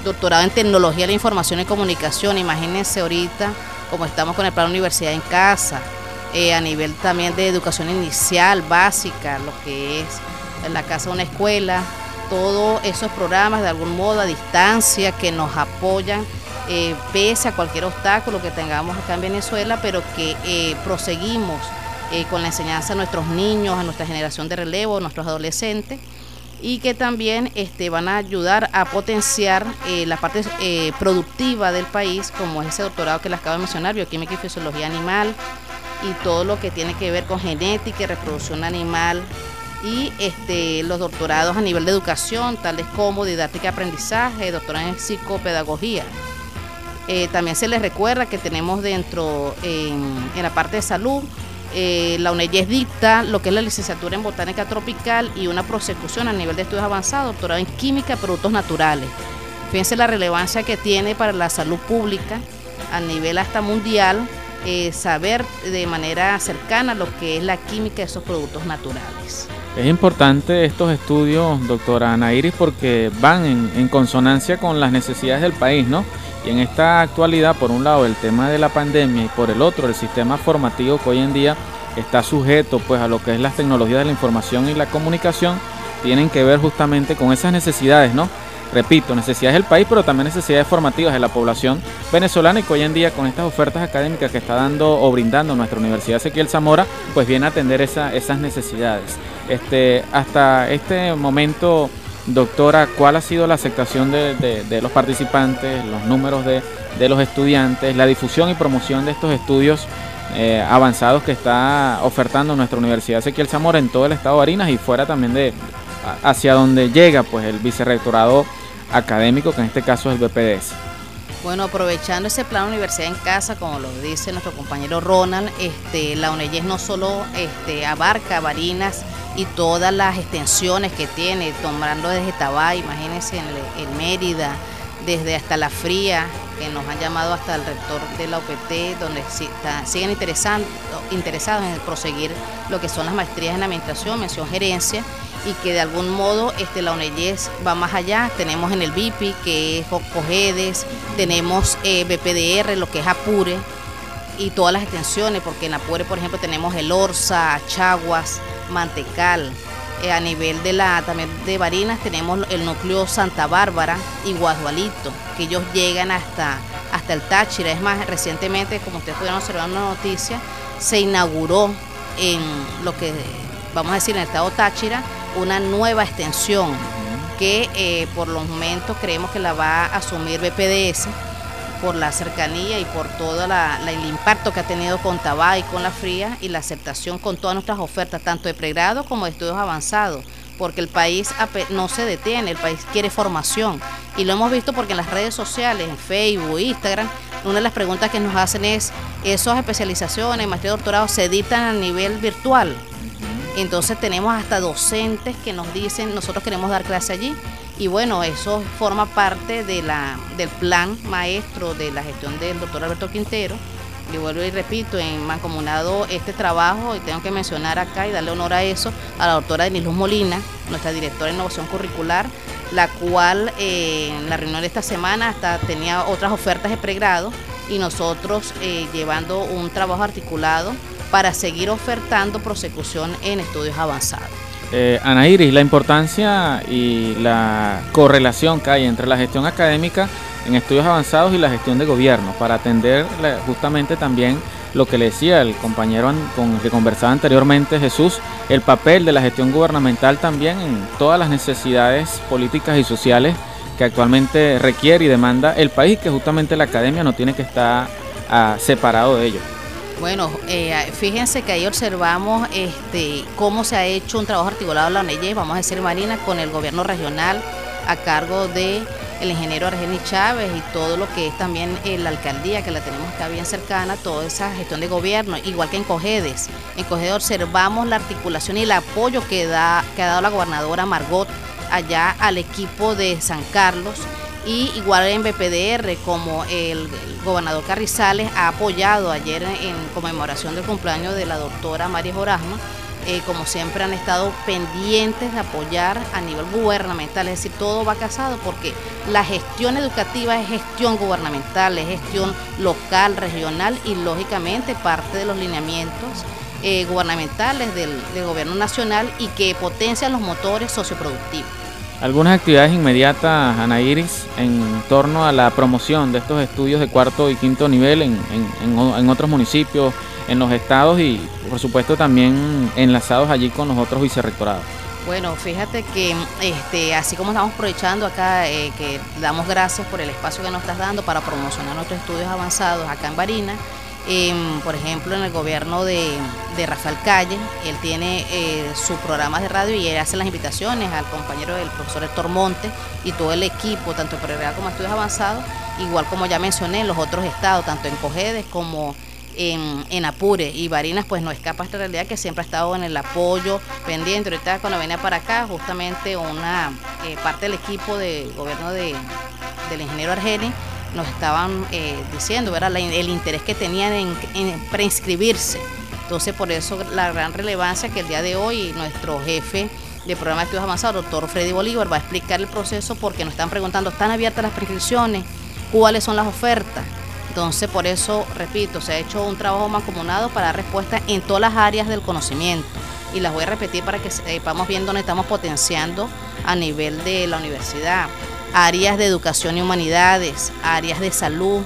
doctorado en tecnología de la información y comunicación. Imagínense ahorita como estamos con el plan Universidad en Casa, eh, a nivel también de educación inicial, básica, lo que es en la casa una escuela, todos esos programas de algún modo a distancia que nos apoyan eh, pese a cualquier obstáculo que tengamos acá en Venezuela, pero que eh, proseguimos con la enseñanza a nuestros niños, a nuestra generación de relevo, a nuestros adolescentes y que también este, van a ayudar a potenciar eh, la parte eh, productiva del país, como ese doctorado que les acabo de mencionar, bioquímica y fisiología animal, y todo lo que tiene que ver con genética y reproducción animal, y este, los doctorados a nivel de educación, tales como didáctica y aprendizaje, doctorado en psicopedagogía. Eh, también se les recuerda que tenemos dentro en la parte de salud eh, la UNEYES dicta lo que es la licenciatura en botánica tropical y una prosecución a nivel de estudios avanzados, doctorado en química productos naturales. Fíjense la relevancia que tiene para la salud pública a nivel hasta mundial eh, saber de manera cercana lo que es la química de esos productos naturales. Es importante estos estudios, doctora Ana Iris, porque van en, en consonancia con las necesidades del país, ¿no? Y en esta actualidad, por un lado, el tema de la pandemia y por el otro, el sistema formativo que hoy en día está sujeto pues a lo que es las tecnologías de la información y la comunicación, tienen que ver justamente con esas necesidades, ¿no? Repito, necesidades del país, pero también necesidades formativas de la población venezolana y que hoy en día con estas ofertas académicas que está dando o brindando nuestra Universidad Ezequiel Zamora, pues viene a atender esas necesidades. Este, hasta este momento Doctora, ¿cuál ha sido la aceptación de, los participantes, los números de, los estudiantes, la difusión y promoción de estos estudios eh, avanzados que está ofertando nuestra Universidad Ezequiel Zamora en todo el estado de Barinas y fuera también de hacia donde llega pues el vicerrectorado académico, que en este caso es el BPDS? Bueno, aprovechando ese plan Universidad en Casa, como lo dice nuestro compañero Ronald, este, la UNEYES no solo este, abarca Barinas y todas las extensiones que tiene, tomando desde Tabay, imagínense en, Mérida, desde hasta La Fría, que nos han llamado hasta el rector de la UPT, donde siguen interesados en proseguir lo que son las maestrías en administración, mención gerencia, y que de algún modo este, la UNEYES va más allá. Tenemos en el BIPI, que es COGEDES, tenemos eh, BPDR, lo que es APURE, y todas las extensiones, porque en APURE, por ejemplo, tenemos el ORSA, Chaguas, Mantecal. Eh, a nivel de la también de Barinas tenemos el núcleo Santa Bárbara y Guadualito, que ellos llegan hasta, hasta el Táchira. Es más, recientemente, como ustedes pudieron observar en una noticia, se inauguró en lo que vamos a decir en el estado Táchira una nueva extensión que eh, por los momentos creemos que la va a asumir BPDS por la cercanía y por todo el impacto que ha tenido con Tabá y con la Fría y la aceptación con todas nuestras ofertas, tanto de pregrado como de estudios avanzados, porque el país no se detiene, el país quiere formación. Y lo hemos visto porque en las redes sociales, en Facebook, Instagram, una de las preguntas que nos hacen es, ¿esas especializaciones, maestría y doctorado se editan a nivel virtual? Entonces tenemos hasta docentes que nos dicen, nosotros queremos dar clase allí. Y bueno, eso forma parte del plan maestro de la gestión del doctor Alberto Quintero, y vuelvo y repito, en mancomunado este trabajo, y tengo que mencionar acá y darle honor a eso, a la doctora Denise Luz Molina, nuestra directora de innovación curricular, la cual eh, en la reunión de esta semana hasta tenía otras ofertas de pregrado y nosotros eh, llevando un trabajo articulado para seguir ofertando prosecución en estudios avanzados. Eh, Ana Iris, la importancia y la correlación que hay entre la gestión académica en estudios avanzados y la gestión de gobierno, para atender justamente también lo que le decía el compañero con el que conversaba anteriormente, Jesús, el papel de la gestión gubernamental también en todas las necesidades políticas y sociales que actualmente requiere y demanda el país, que justamente la academia no tiene que estar ah, separado de ello. Bueno, eh, fíjense que ahí observamos este, cómo se ha hecho un trabajo articulado en la ONG, vamos a decir Marina, con el gobierno regional a cargo de el ingeniero Argenis Chávez y todo lo que es también eh, la alcaldía, que la tenemos acá bien cercana, toda esa gestión de gobierno, igual que en Cogedes. En Cogedes observamos la articulación y el apoyo que, da, que ha dado la gobernadora Margot allá al equipo de San Carlos y igual en BPDR como el, gobernador Carrizales ha apoyado ayer en, conmemoración del cumpleaños de la doctora María Jorasma eh, como siempre han estado pendientes de apoyar a nivel gubernamental, es decir, todo va casado porque la gestión educativa es gestión gubernamental, es gestión local, regional y lógicamente parte de los lineamientos eh, gubernamentales del, del gobierno nacional y que potencian los motores socioproductivos. Algunas actividades inmediatas, Ana Iris, en torno a la promoción de estos estudios de cuarto y quinto nivel en, en, en otros municipios, en los estados y por supuesto también enlazados allí con los otros vicerrectorados. Bueno, fíjate que este, así como estamos aprovechando acá, eh, que damos gracias por el espacio que nos estás dando para promocionar nuestros estudios avanzados acá en Barina, em, por ejemplo, en el gobierno de, Rafael Calle, él tiene eh, su programa de radio y él hace las invitaciones al compañero del profesor Héctor Monte y todo el equipo, tanto en pregrado como estudios avanzados, igual como ya mencioné, en los otros estados, tanto en Cogedes como en, Apure y Barinas pues no escapa esta realidad que siempre ha estado en el apoyo pendiente. Ahorita cuando venía para acá justamente una eh, parte del equipo de gobierno de, del ingeniero Argeni nos estaban eh, diciendo ¿verdad? el interés que tenían en, preinscribirse. Entonces por eso la gran relevancia que el día de hoy nuestro jefe de programa de estudios avanzados, doctor Freddy Bolívar, va a explicar el proceso porque nos están preguntando, ¿están abiertas las prescripciones? ¿Cuáles son las ofertas? Entonces, por eso, repito, se ha hecho un trabajo mancomunado para dar respuesta en todas las áreas del conocimiento. Y las voy a repetir para que sepamos bien dónde estamos potenciando a nivel de la universidad. Áreas de educación y humanidades, áreas de salud,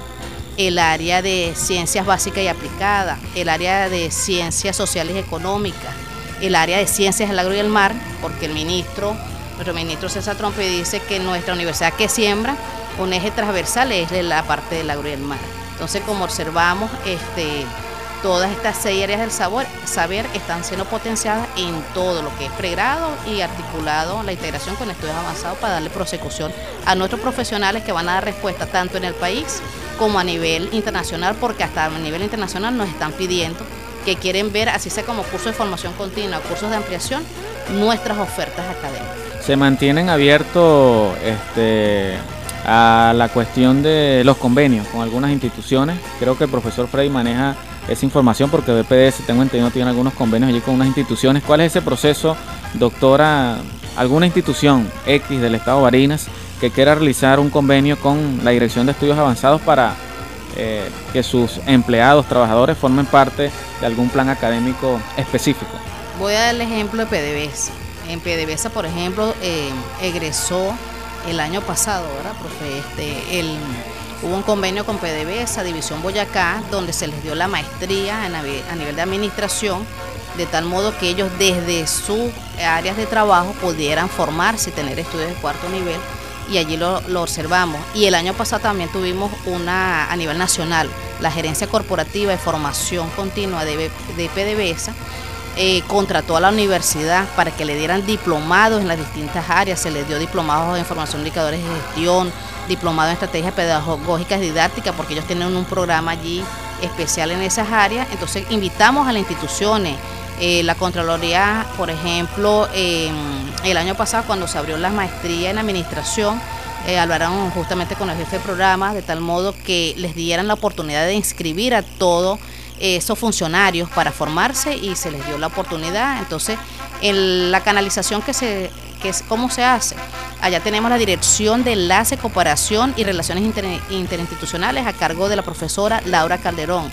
el área de ciencias básicas y aplicadas, el área de ciencias sociales y económicas, el área de ciencias del agro y el mar, porque el ministro, nuestro ministro César Trompe dice que nuestra universidad que siembra, un eje transversal es la parte del agro y el mar. Entonces, como observamos, este, todas estas seis áreas del sabor, saber están siendo potenciadas en todo lo que es pregrado y articulado la integración con estudios avanzados para darle prosecución a nuestros profesionales que van a dar respuesta tanto en el país como a nivel internacional, porque hasta a nivel internacional nos están pidiendo que quieren ver, así sea como cursos de formación continua, cursos de ampliación, nuestras ofertas académicas. Se mantienen abiertos este, a la cuestión de los convenios con algunas instituciones. Creo que el profesor Frey maneja esa información porque BPDS, tengo entendido, tiene algunos convenios allí con unas instituciones. ¿Cuál es ese proceso, doctora? ¿Alguna institución X del Estado de Barinas que quiera realizar un convenio con la Dirección de Estudios Avanzados para eh, que sus empleados, trabajadores formen parte de algún plan académico específico? Voy a dar el ejemplo de PDVSA. En PDVSA, por ejemplo, eh, egresó el año pasado, ¿verdad, profe? Este, el, hubo un convenio con PDVSA, División Boyacá, donde se les dio la maestría a nivel de administración, de tal modo que ellos desde sus áreas de trabajo pudieran formarse y tener estudios de cuarto nivel, y allí lo, observamos. Y el año pasado también tuvimos una a nivel nacional, la Gerencia Corporativa de Formación Continua de, de PDVSA, eh, contrató a la universidad para que le dieran diplomados en las distintas áreas, se les dio diplomados en formación de indicadores de gestión, diplomado en estrategias pedagógicas didácticas, porque ellos tienen un programa allí especial en esas áreas. Entonces invitamos a las instituciones, eh, la Contraloría, por ejemplo, el año pasado cuando se abrió la maestría en administración, eh, hablaron justamente con el jefe de programa de tal modo que les dieran la oportunidad de inscribir a todos esos funcionarios para formarse y se les dio la oportunidad. Entonces, en la canalización que se que es cómo se hace. Allá tenemos la Dirección de Enlace, Cooperación y Relaciones Interinstitucionales a cargo de la profesora Laura Calderón.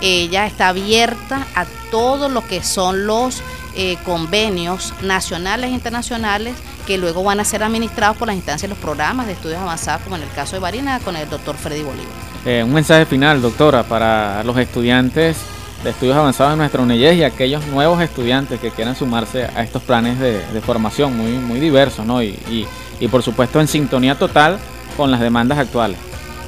Ella está abierta a todo lo que son los eh, convenios nacionales e internacionales que luego van a ser administrados por las instancias de los programas de estudios avanzados, como en el caso de Barina, con el doctor Freddy Bolívar. Eh, un mensaje final, doctora, para los estudiantes de estudios avanzados en nuestra UNEYES y aquellos nuevos estudiantes que quieran sumarse a estos planes de, formación muy, muy diversos, ¿no? Y, y, por supuesto en sintonía total con las demandas actuales.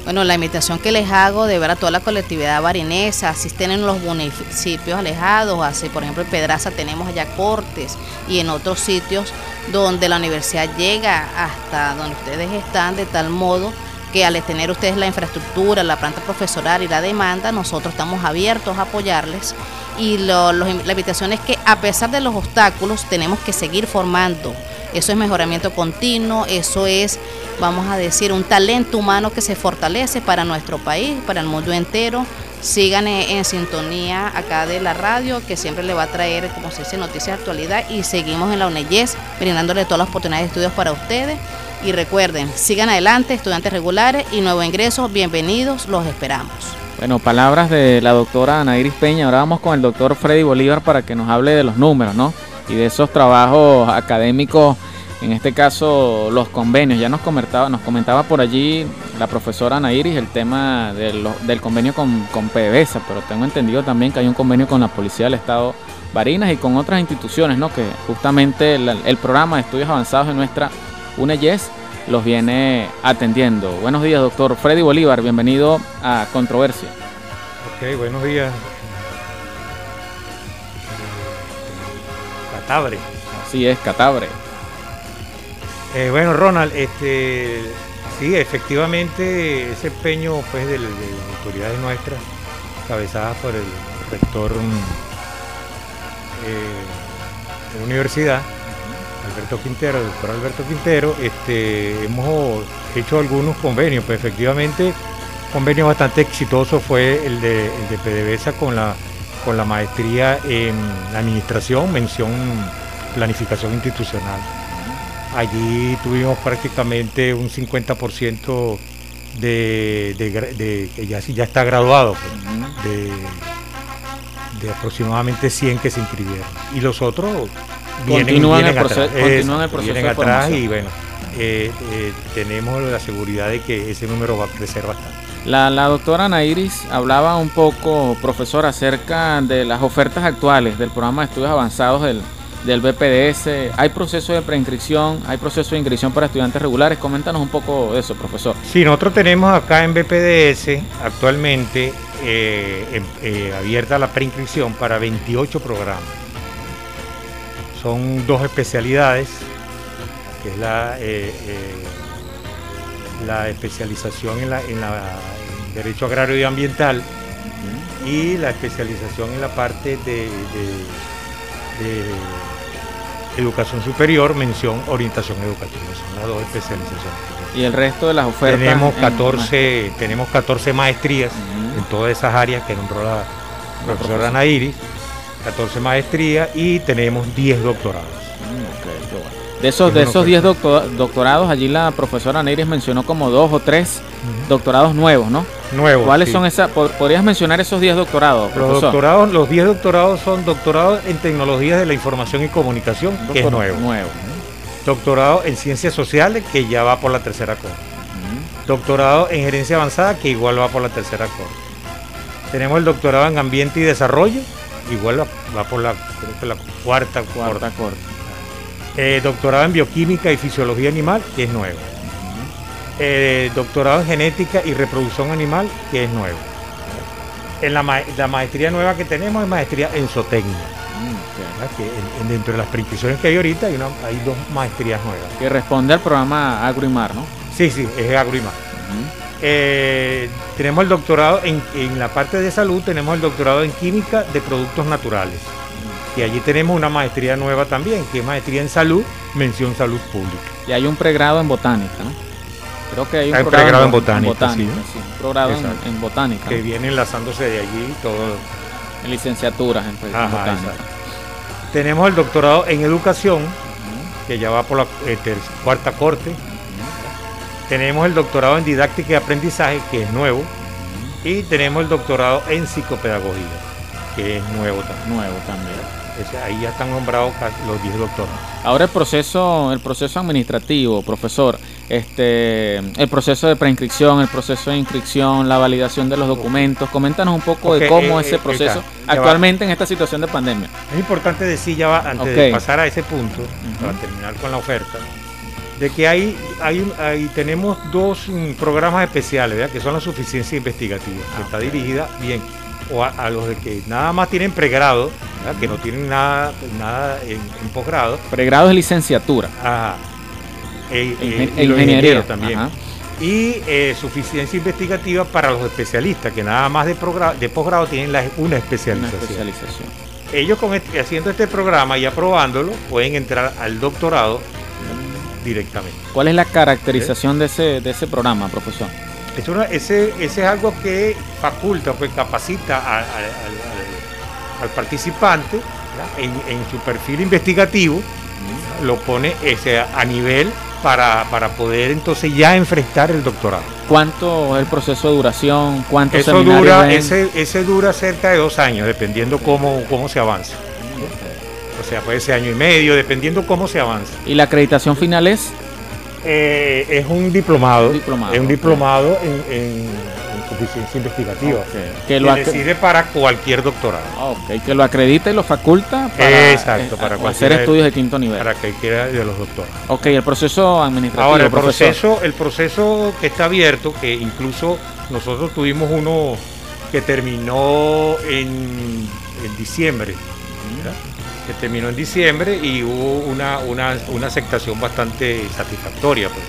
Bueno, la invitación que les hago de ver a toda la colectividad barinesa, asisten en los municipios alejados, así por ejemplo en Pedraza tenemos allá cortes y en otros sitios donde la universidad llega hasta donde ustedes están de tal modo que al tener ustedes la infraestructura, la planta profesoral y la demanda, nosotros estamos abiertos a apoyarles y lo, la invitación es que a pesar de los obstáculos tenemos que seguir formando. Eso es mejoramiento continuo, eso es, vamos a decir, un talento humano que se fortalece para nuestro país, para el mundo entero. Sigan en, sintonía acá de la radio, que siempre le va a traer, como se dice, noticias de actualidad. Y seguimos en la UNEYES, brindándole todas las oportunidades de estudios para ustedes. Y recuerden, sigan adelante, estudiantes regulares y nuevos ingresos, bienvenidos, los esperamos. Bueno, palabras de la doctora Ana Iris Peña. Ahora vamos con el doctor Freddy Bolívar para que nos hable de los números, ¿no? Y de esos trabajos académicos, en este caso los convenios. Ya nos comentaba, nos comentaba por allí la profesora Ana Iris el tema del convenio con, con PDVSA, pero tengo entendido también que hay un convenio con la Policía del Estado Barinas y con otras instituciones, ¿no? Que justamente el, programa de estudios avanzados en nuestra UNEYES los viene atendiendo. Buenos días, doctor Freddy Bolívar, bienvenido a Controversia. Ok, buenos días. Catabre. Así es, Catabre. Eh, bueno, Ronald, este, sí, efectivamente, ese empeño pues, de, de autoridades nuestras, cabezadas por el rector mm, eh, de la universidad, Alberto Quintero, el doctor Alberto Quintero, este, hemos hecho algunos convenios, pues efectivamente convenio bastante exitoso fue el de, el PDVSA con la, con la maestría en administración, mención planificación institucional. Allí tuvimos prácticamente un 50% de, de, ya, ya está graduado, pues, de, de aproximadamente 100 que se inscribieron. Y los otros continúan, el proceso, continúan el proceso vienen atrás y bueno, eh, eh, tenemos la seguridad de que ese número va a crecer bastante. La, la doctora Ana Iris hablaba un poco, profesor, acerca de las ofertas actuales del programa de estudios avanzados del, del BPDS. ¿Hay proceso de preinscripción? ¿Hay proceso de inscripción para estudiantes regulares? Coméntanos un poco de eso, profesor. Sí, nosotros tenemos acá en BPDS actualmente eh, eh, abierta la preinscripción para 28 programas. Son dos especialidades, que es la, eh, la especialización en, la, en, Derecho Agrario y Ambiental y la especialización en la parte de, Educación Superior, mención Orientación Educativa. Son las dos especializaciones. ¿Y el resto de las ofertas? Tenemos 14, tenemos 14 maestrías en todas esas áreas que nombró la profesora Ana Iris. 14 maestrías y tenemos 10 doctorados. De esos, de esos 10 doctorados, allí la profesora Neiris mencionó como dos o tres doctorados nuevos, ¿no? Nuevos. ¿Cuáles son esas? ¿Podrías mencionar esos 10 doctorados? Los doctorados, los 10 doctorados son doctorados en tecnologías de la información y comunicación, que es nuevo. nuevo. Doctorado en ciencias sociales, que ya va por la tercera corte. Doctorado en gerencia avanzada, que igual va por la tercera corte. Tenemos el doctorado en ambiente y desarrollo, igual va, por la, la cuarta, cuarta corte. Eh, doctorado en bioquímica y fisiología animal, que es nuevo. Eh, doctorado en genética y reproducción animal, que es nuevo. En la, maestría nueva que tenemos es maestría en zootecnia. Mm, dentro de las prescripciones que hay ahorita hay, dos maestrías nuevas. Que responde al programa Agroimar, ¿no? Sí, sí, es Agroimar. Eh, tenemos el doctorado en, la parte de salud, tenemos el doctorado en química de productos naturales. Y allí tenemos una maestría nueva también, que es maestría en salud, mención salud pública. Y hay un pregrado en botánica, ¿no? Creo que hay un Hay programa pregrado en bo- botánica, sí. sí, un programa en, en botánica, Que viene enlazándose de allí todo. en licenciaturas en, Ajá, botánica. exacto. Tenemos el doctorado en educación, que ya va por la eh, cuarta corte. Tenemos el doctorado en didáctica y aprendizaje, que es nuevo. Y tenemos el doctorado en psicopedagogía, que es nuevo también. Nuevo también. Ahí ya están nombrados los 10 doctorados. Ahora el proceso, el proceso administrativo, profesor, este, el proceso de preinscripción, el proceso de inscripción, la validación de los documentos. Coméntanos un poco de cómo eh, ese eh, proceso va. actualmente en esta situación de pandemia. Es importante decir ya va, antes de pasar a ese punto, para terminar con la oferta, de que hay, hay, tenemos dos mm, programas especiales, ¿verdad? que son la suficiencia investigativa, que está dirigida bien o a, a los de que nada más tienen pregrado, ¿verdad? que no tienen nada, nada en, en posgrado, Pregrado es licenciatura. Ajá. E- e- y los ingeniería también. ajá. Y eh, suficiencia investigativa para los especialistas, que nada más de, posgrado tienen la- una Una especialización. especialización. Ellos con este- haciendo este programa y aprobándolo pueden entrar al doctorado directamente. ¿Cuál es la caracterización de ese, de ese programa, profesor? Es una- ese, ese es algo que faculta, pues capacita a- a- al, al- al participante en, en su perfil investigativo, lo pone ese, a nivel para, para poder entonces ya enfrentar el doctorado. ¿Cuánto es el proceso de duración? ¿Cuántos Eso dura, ven? ese, ese dura cerca de dos años, dependiendo cómo, cómo se avanza. Sea, puede ser año y medio, dependiendo cómo se avanza. ¿Y la acreditación final es? Eh, es un diplomado. Diplomado, Es un diplomado en, en- en suficiencia investigativa. Que Que lo acre- sirve para cualquier doctorado. Ah, ok, que lo acredita y lo faculta para, Exacto, eh, para hacer cualquiera de- estudios de quinto nivel. Para cualquiera de los doctores. Ok, el proceso administrativo. Ahora, el profesor. proceso, el proceso que está abierto, que incluso nosotros tuvimos uno que terminó en, en diciembre, ¿verdad? Que terminó en diciembre y hubo una, una, una aceptación bastante satisfactoria. pues.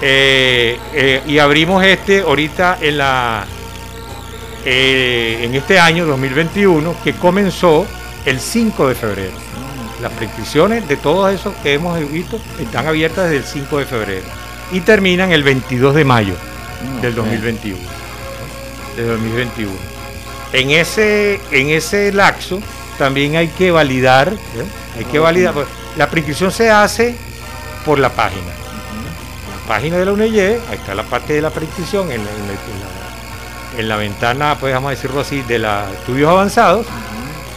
Eh, eh, y abrimos este ahorita en la eh, en este año 2021 que comenzó el 5 de febrero. Las prescripciones de todos esos que hemos visto están abiertas desde el 5 de febrero y terminan el 22 de mayo del ok. 2021. Del 2021. En ese, en ese lapso también hay que validar, ¿eh? hay que validar, pues, la prescripción se hace por la página. La página de la UNEYE, ahí está la parte de la prescripción en la, en la- en la- en la ventana, pues vamos a decirlo así, de los estudios avanzados,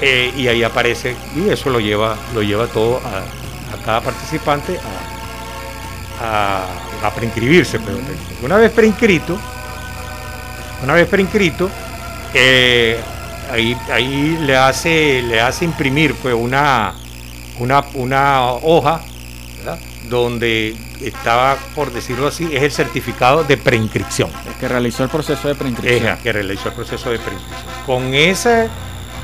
eh, y ahí aparece, y eso lo lleva, lo lleva todo a, a cada participante a, a, a preinscribirse. pero una vez preinscrito, una vez preinscrito, eh, ahí, ahí le hace, le hace imprimir pues una, una, una hoja ¿verdad? donde estaba, por decirlo así, es el certificado de preinscripción. El que realizó el proceso de preinscripción. Ella, que realizó el proceso de preinscripción. Con esa,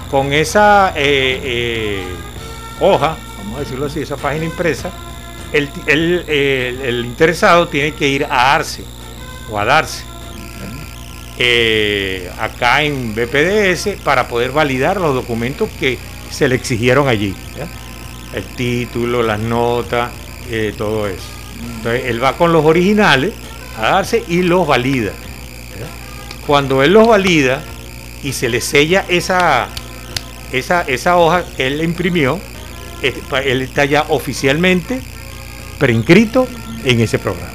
con esa eh, eh, hoja, vamos a decirlo así, esa página impresa, el, el- el- el interesado tiene que ir a ARCE o a darse eh, acá en BPDS para poder validar los documentos que se le exigieron allí. ¿ya? El título, las notas, eh, todo eso. Entonces él va con los originales a darse y los valida. ¿ya? Cuando él los valida y se le sella esa, esa, esa hoja que él imprimió, él está ya oficialmente preinscrito en ese programa.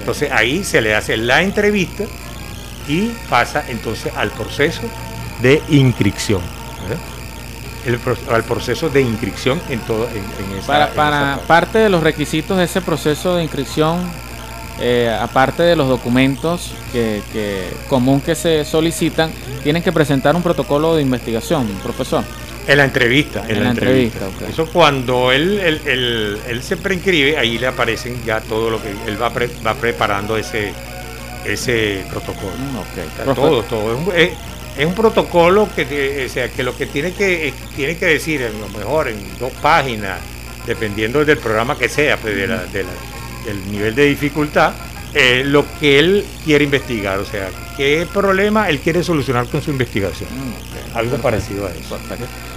Entonces ahí se le hace la entrevista y pasa entonces al proceso de inscripción. ¿verdad? El al proceso de inscripción en todo en, en esa, Para, en para esa parte. parte de los requisitos de ese proceso de inscripción, eh, aparte de los documentos que, que común que se solicitan, tienen que presentar un protocolo de investigación, profesor. En la entrevista. En, En la entrevista. entrevista. Eso cuando él, él, él- él se preinscribe, ahí le aparecen ya todo lo que él va, pre- va preparando ese, ese protocolo. Mm, todo, todo. Es un, es- es un protocolo que, te- o sea, que lo que tiene que, eh, tiene que decir, a lo mejor en dos páginas, dependiendo del programa que sea, pues, de la- de la- del nivel de dificultad, eh, lo que él quiere investigar, o sea, qué problema él quiere solucionar con su investigación. Mm, Algo parecido a eso.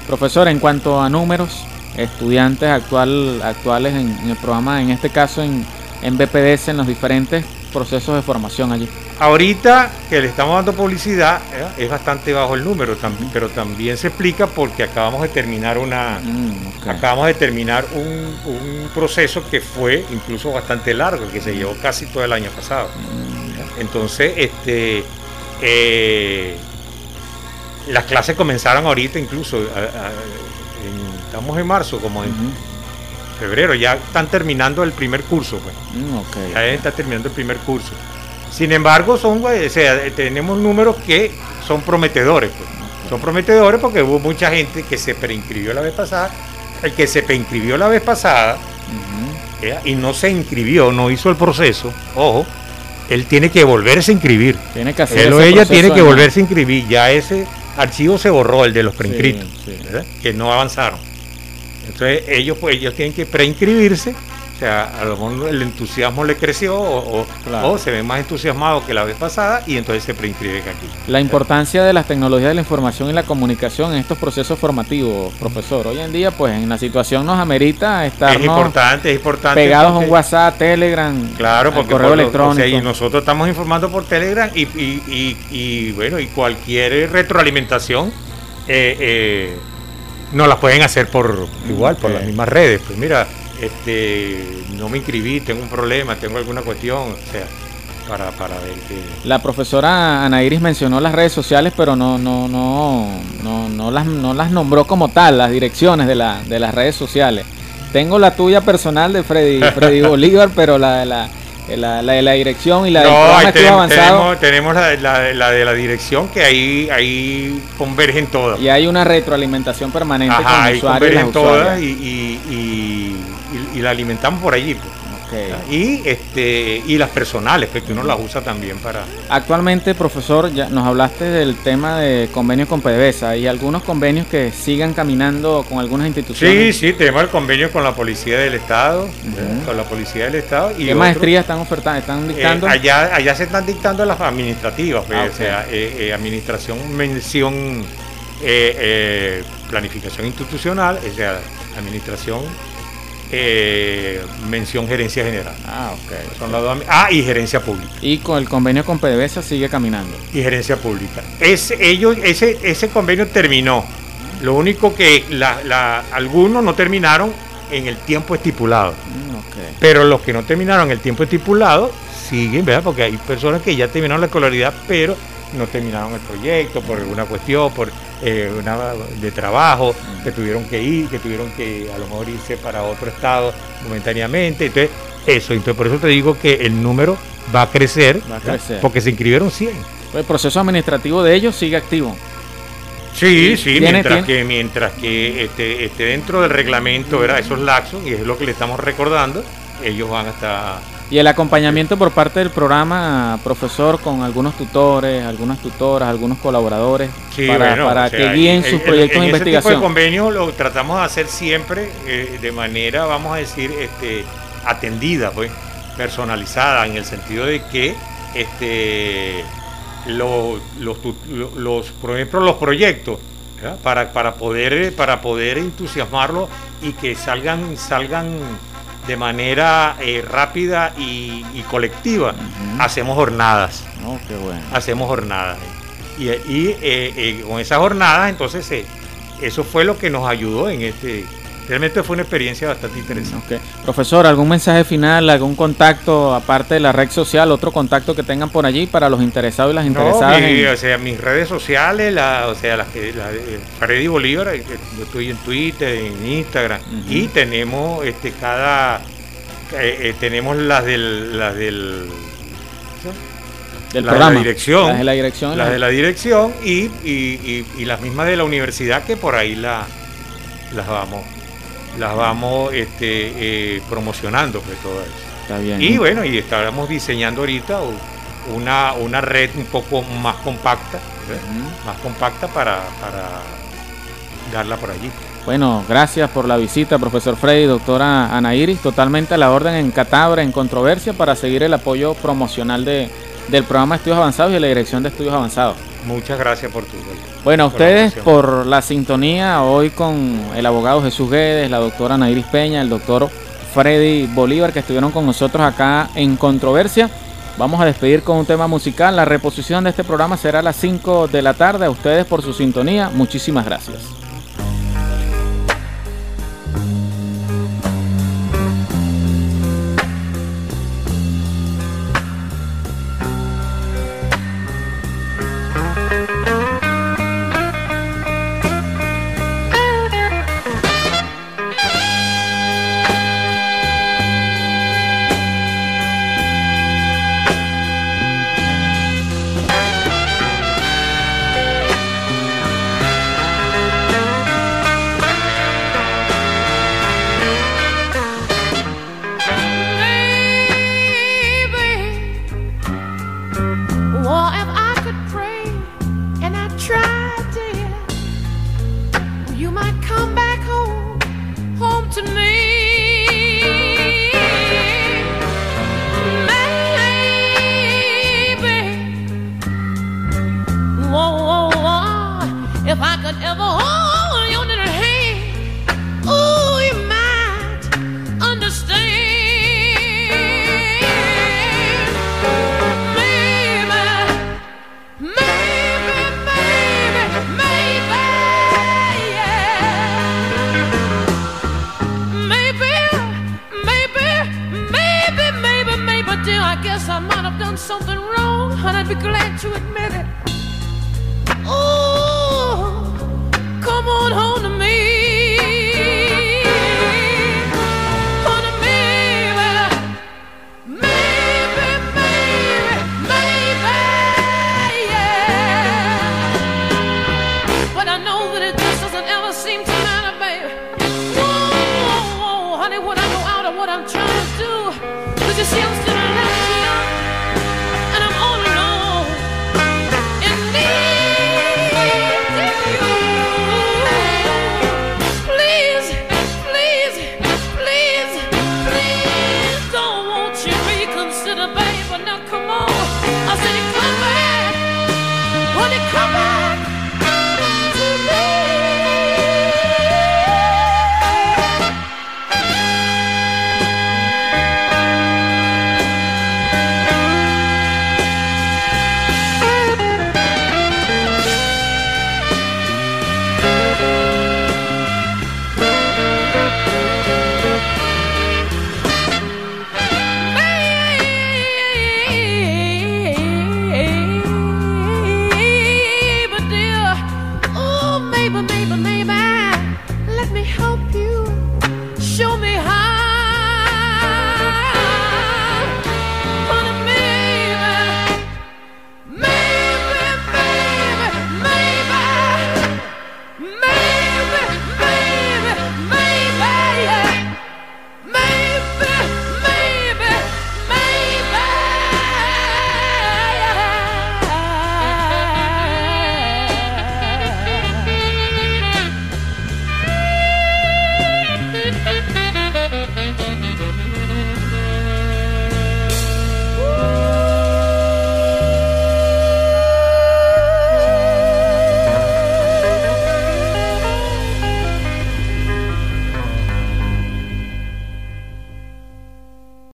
Profesor, en cuanto a números, estudiantes actual, actuales en, en el programa, en este caso en, en BPDS, en los diferentes procesos de formación allí? Ahorita que le estamos dando publicidad ¿eh? es bastante bajo el número, también, pero también se explica porque acabamos de terminar una, Mm, acabamos de terminar un, un proceso que fue incluso bastante largo, que se llevó casi todo el año pasado. ¿ya? Entonces, este, eh, las clases comenzaron ahorita incluso, a- a- en- estamos en marzo, como en febrero, ya están terminando el primer curso. Pues. Mm. Ya está terminando el primer curso. Sin embargo, son, o sea, tenemos números que son prometedores. pues. Son prometedores porque hubo mucha gente que se preinscribió la vez pasada. El que se preinscribió la vez pasada y no se inscribió, no hizo el proceso, ojo, él tiene que volverse a inscribir. Tiene que hacer Él o ella tiene que volverse a inscribir. Ya ese archivo se borró, el de los preinscritos, que no avanzaron. Entonces ellos pues ellos tienen que preinscribirse, o sea, a lo mejor el entusiasmo le creció o, o- Claro. o se ven más entusiasmados que la vez pasada y entonces se preinscriben aquí. La importancia de las tecnologías de la información y la comunicación en estos procesos formativos, profesor. Hoy en día, pues en la situación nos amerita Es estarnos importante, es importante. pegados a un WhatsApp, Telegram, Claro, porque correo por lo- electrónico. o sea, y nosotros estamos informando por Telegram y, y- y- y, bueno, y cualquier retroalimentación eh, eh, nos la pueden hacer por igual, por las mismas redes. Pues mira, este no me inscribí, tengo un problema, tengo alguna cuestión, o sea, para, para ver que. La profesora Ana Iris mencionó las redes sociales, pero no, no, no, no, no las, no las nombró como tal, las direcciones de, la, de las redes sociales. Tengo la tuya personal de Freddy, Freddy Bolívar, pero la de la, la, la de la dirección y la del No, programa ahí Estudio tenem- Avanzado. tenemos, tenemos la, la- la de la dirección que ahí, ahí convergen todas. Y hay una retroalimentación permanente Ajá, con y, y- y- y- y la alimentamos por allí. pues. Y este y las personales, porque uno las usa también para. Actualmente, profesor, ya nos hablaste del tema de convenios con PDVSA. ¿Hay algunos convenios que sigan caminando con algunas Sí, instituciones? sí, tenemos el convenio con la Policía del Estado, con la Policía del Estado y ¿Qué otro- maestrías están ofertando, están Eh, dictando? allá, allá se están dictando las administrativas, pues, Ah, o sea, eh, eh, administración, mención, planificación institucional, o sea, administración, eh, mención gerencia general. Ah, ok. Son las dos ah, y gerencia pública. Y con el convenio con PDVSA sigue caminando. y gerencia pública. Ese, ellos, ese, ese convenio terminó. Lo único que la- la- algunos no terminaron en el tiempo estipulado. Mm, ok. Pero los que no terminaron el tiempo estipulado siguen, ¿verdad? Porque hay personas que ya terminaron la escolaridad, pero no terminaron el proyecto por alguna cuestión, por eh, una de trabajo, que tuvieron que ir, que tuvieron que a lo mejor irse para otro estado momentáneamente. Entonces, eso, entonces por eso te digo que el número va a crecer, Va a ¿verdad? crecer. porque se inscribieron 100. El proceso administrativo de ellos sigue activo. Sí, sí, Tiene- mientras tiene- que mientras que esté, esté dentro del reglamento, ¿verdad? esos laxos, y es lo que le estamos recordando, ellos van a estar... Y el acompañamiento por parte del programa, profesor, con algunos tutores, algunas tutoras, algunos colaboradores, Sí, para, bueno, para o sea, que guíen en- sus proyectos en de ese tipo investigación. de convenio lo tratamos de hacer siempre eh, de manera, vamos a decir, este, atendida, pues, personalizada, en el sentido de que este, lo- los, los, por ejemplo, los proyectos, ¿verdad? para, para, poder, para poder entusiasmarlos y que salgan, salgan de manera eh, rápida y, y colectiva, hacemos jornadas Oh, qué bueno. hacemos jornadas. Y, y, eh, eh, con esas jornadas, entonces, eso fue lo que nos ayudó en este. Realmente fue una experiencia bastante interesante. Ok. Profesor, ¿algún mensaje final, algún contacto, aparte de la red social, otro contacto que tengan por allí para los interesados y las No, interesadas? mi- en- o sea, mis redes sociales, la, o sea, las que, la, de Freddy Bolívar, eh, yo estoy en Twitter, en Instagram, y tenemos este cada eh, eh, tenemos las del las del del de programa. la dirección, Las de la dirección. las de la dirección y, y- y- y las mismas de la universidad que por ahí la, las vamos las vamos este, eh, promocionando pues todo eso. Está bien. Y bueno, y estábamos diseñando ahorita una, una red un poco más compacta, ¿ves? más compacta para, para darla por allí. Bueno, gracias por la visita, profesor Freddy, doctora Ana Iris, totalmente a la orden en Catabra, en controversia, para seguir el apoyo promocional de, del programa Estudios Avanzados y de la Dirección de Estudios Avanzados. Muchas gracias por tu Bueno, a ustedes por la sintonía hoy con el abogado Jesús Guedes, la doctora Ana Iris Peña, el doctor Freddy Bolívar, que estuvieron con nosotros acá en controversia. Vamos a despedir con un tema musical. La reposición de este programa será a las 5 de la tarde. A ustedes por su sintonía. Muchísimas gracias.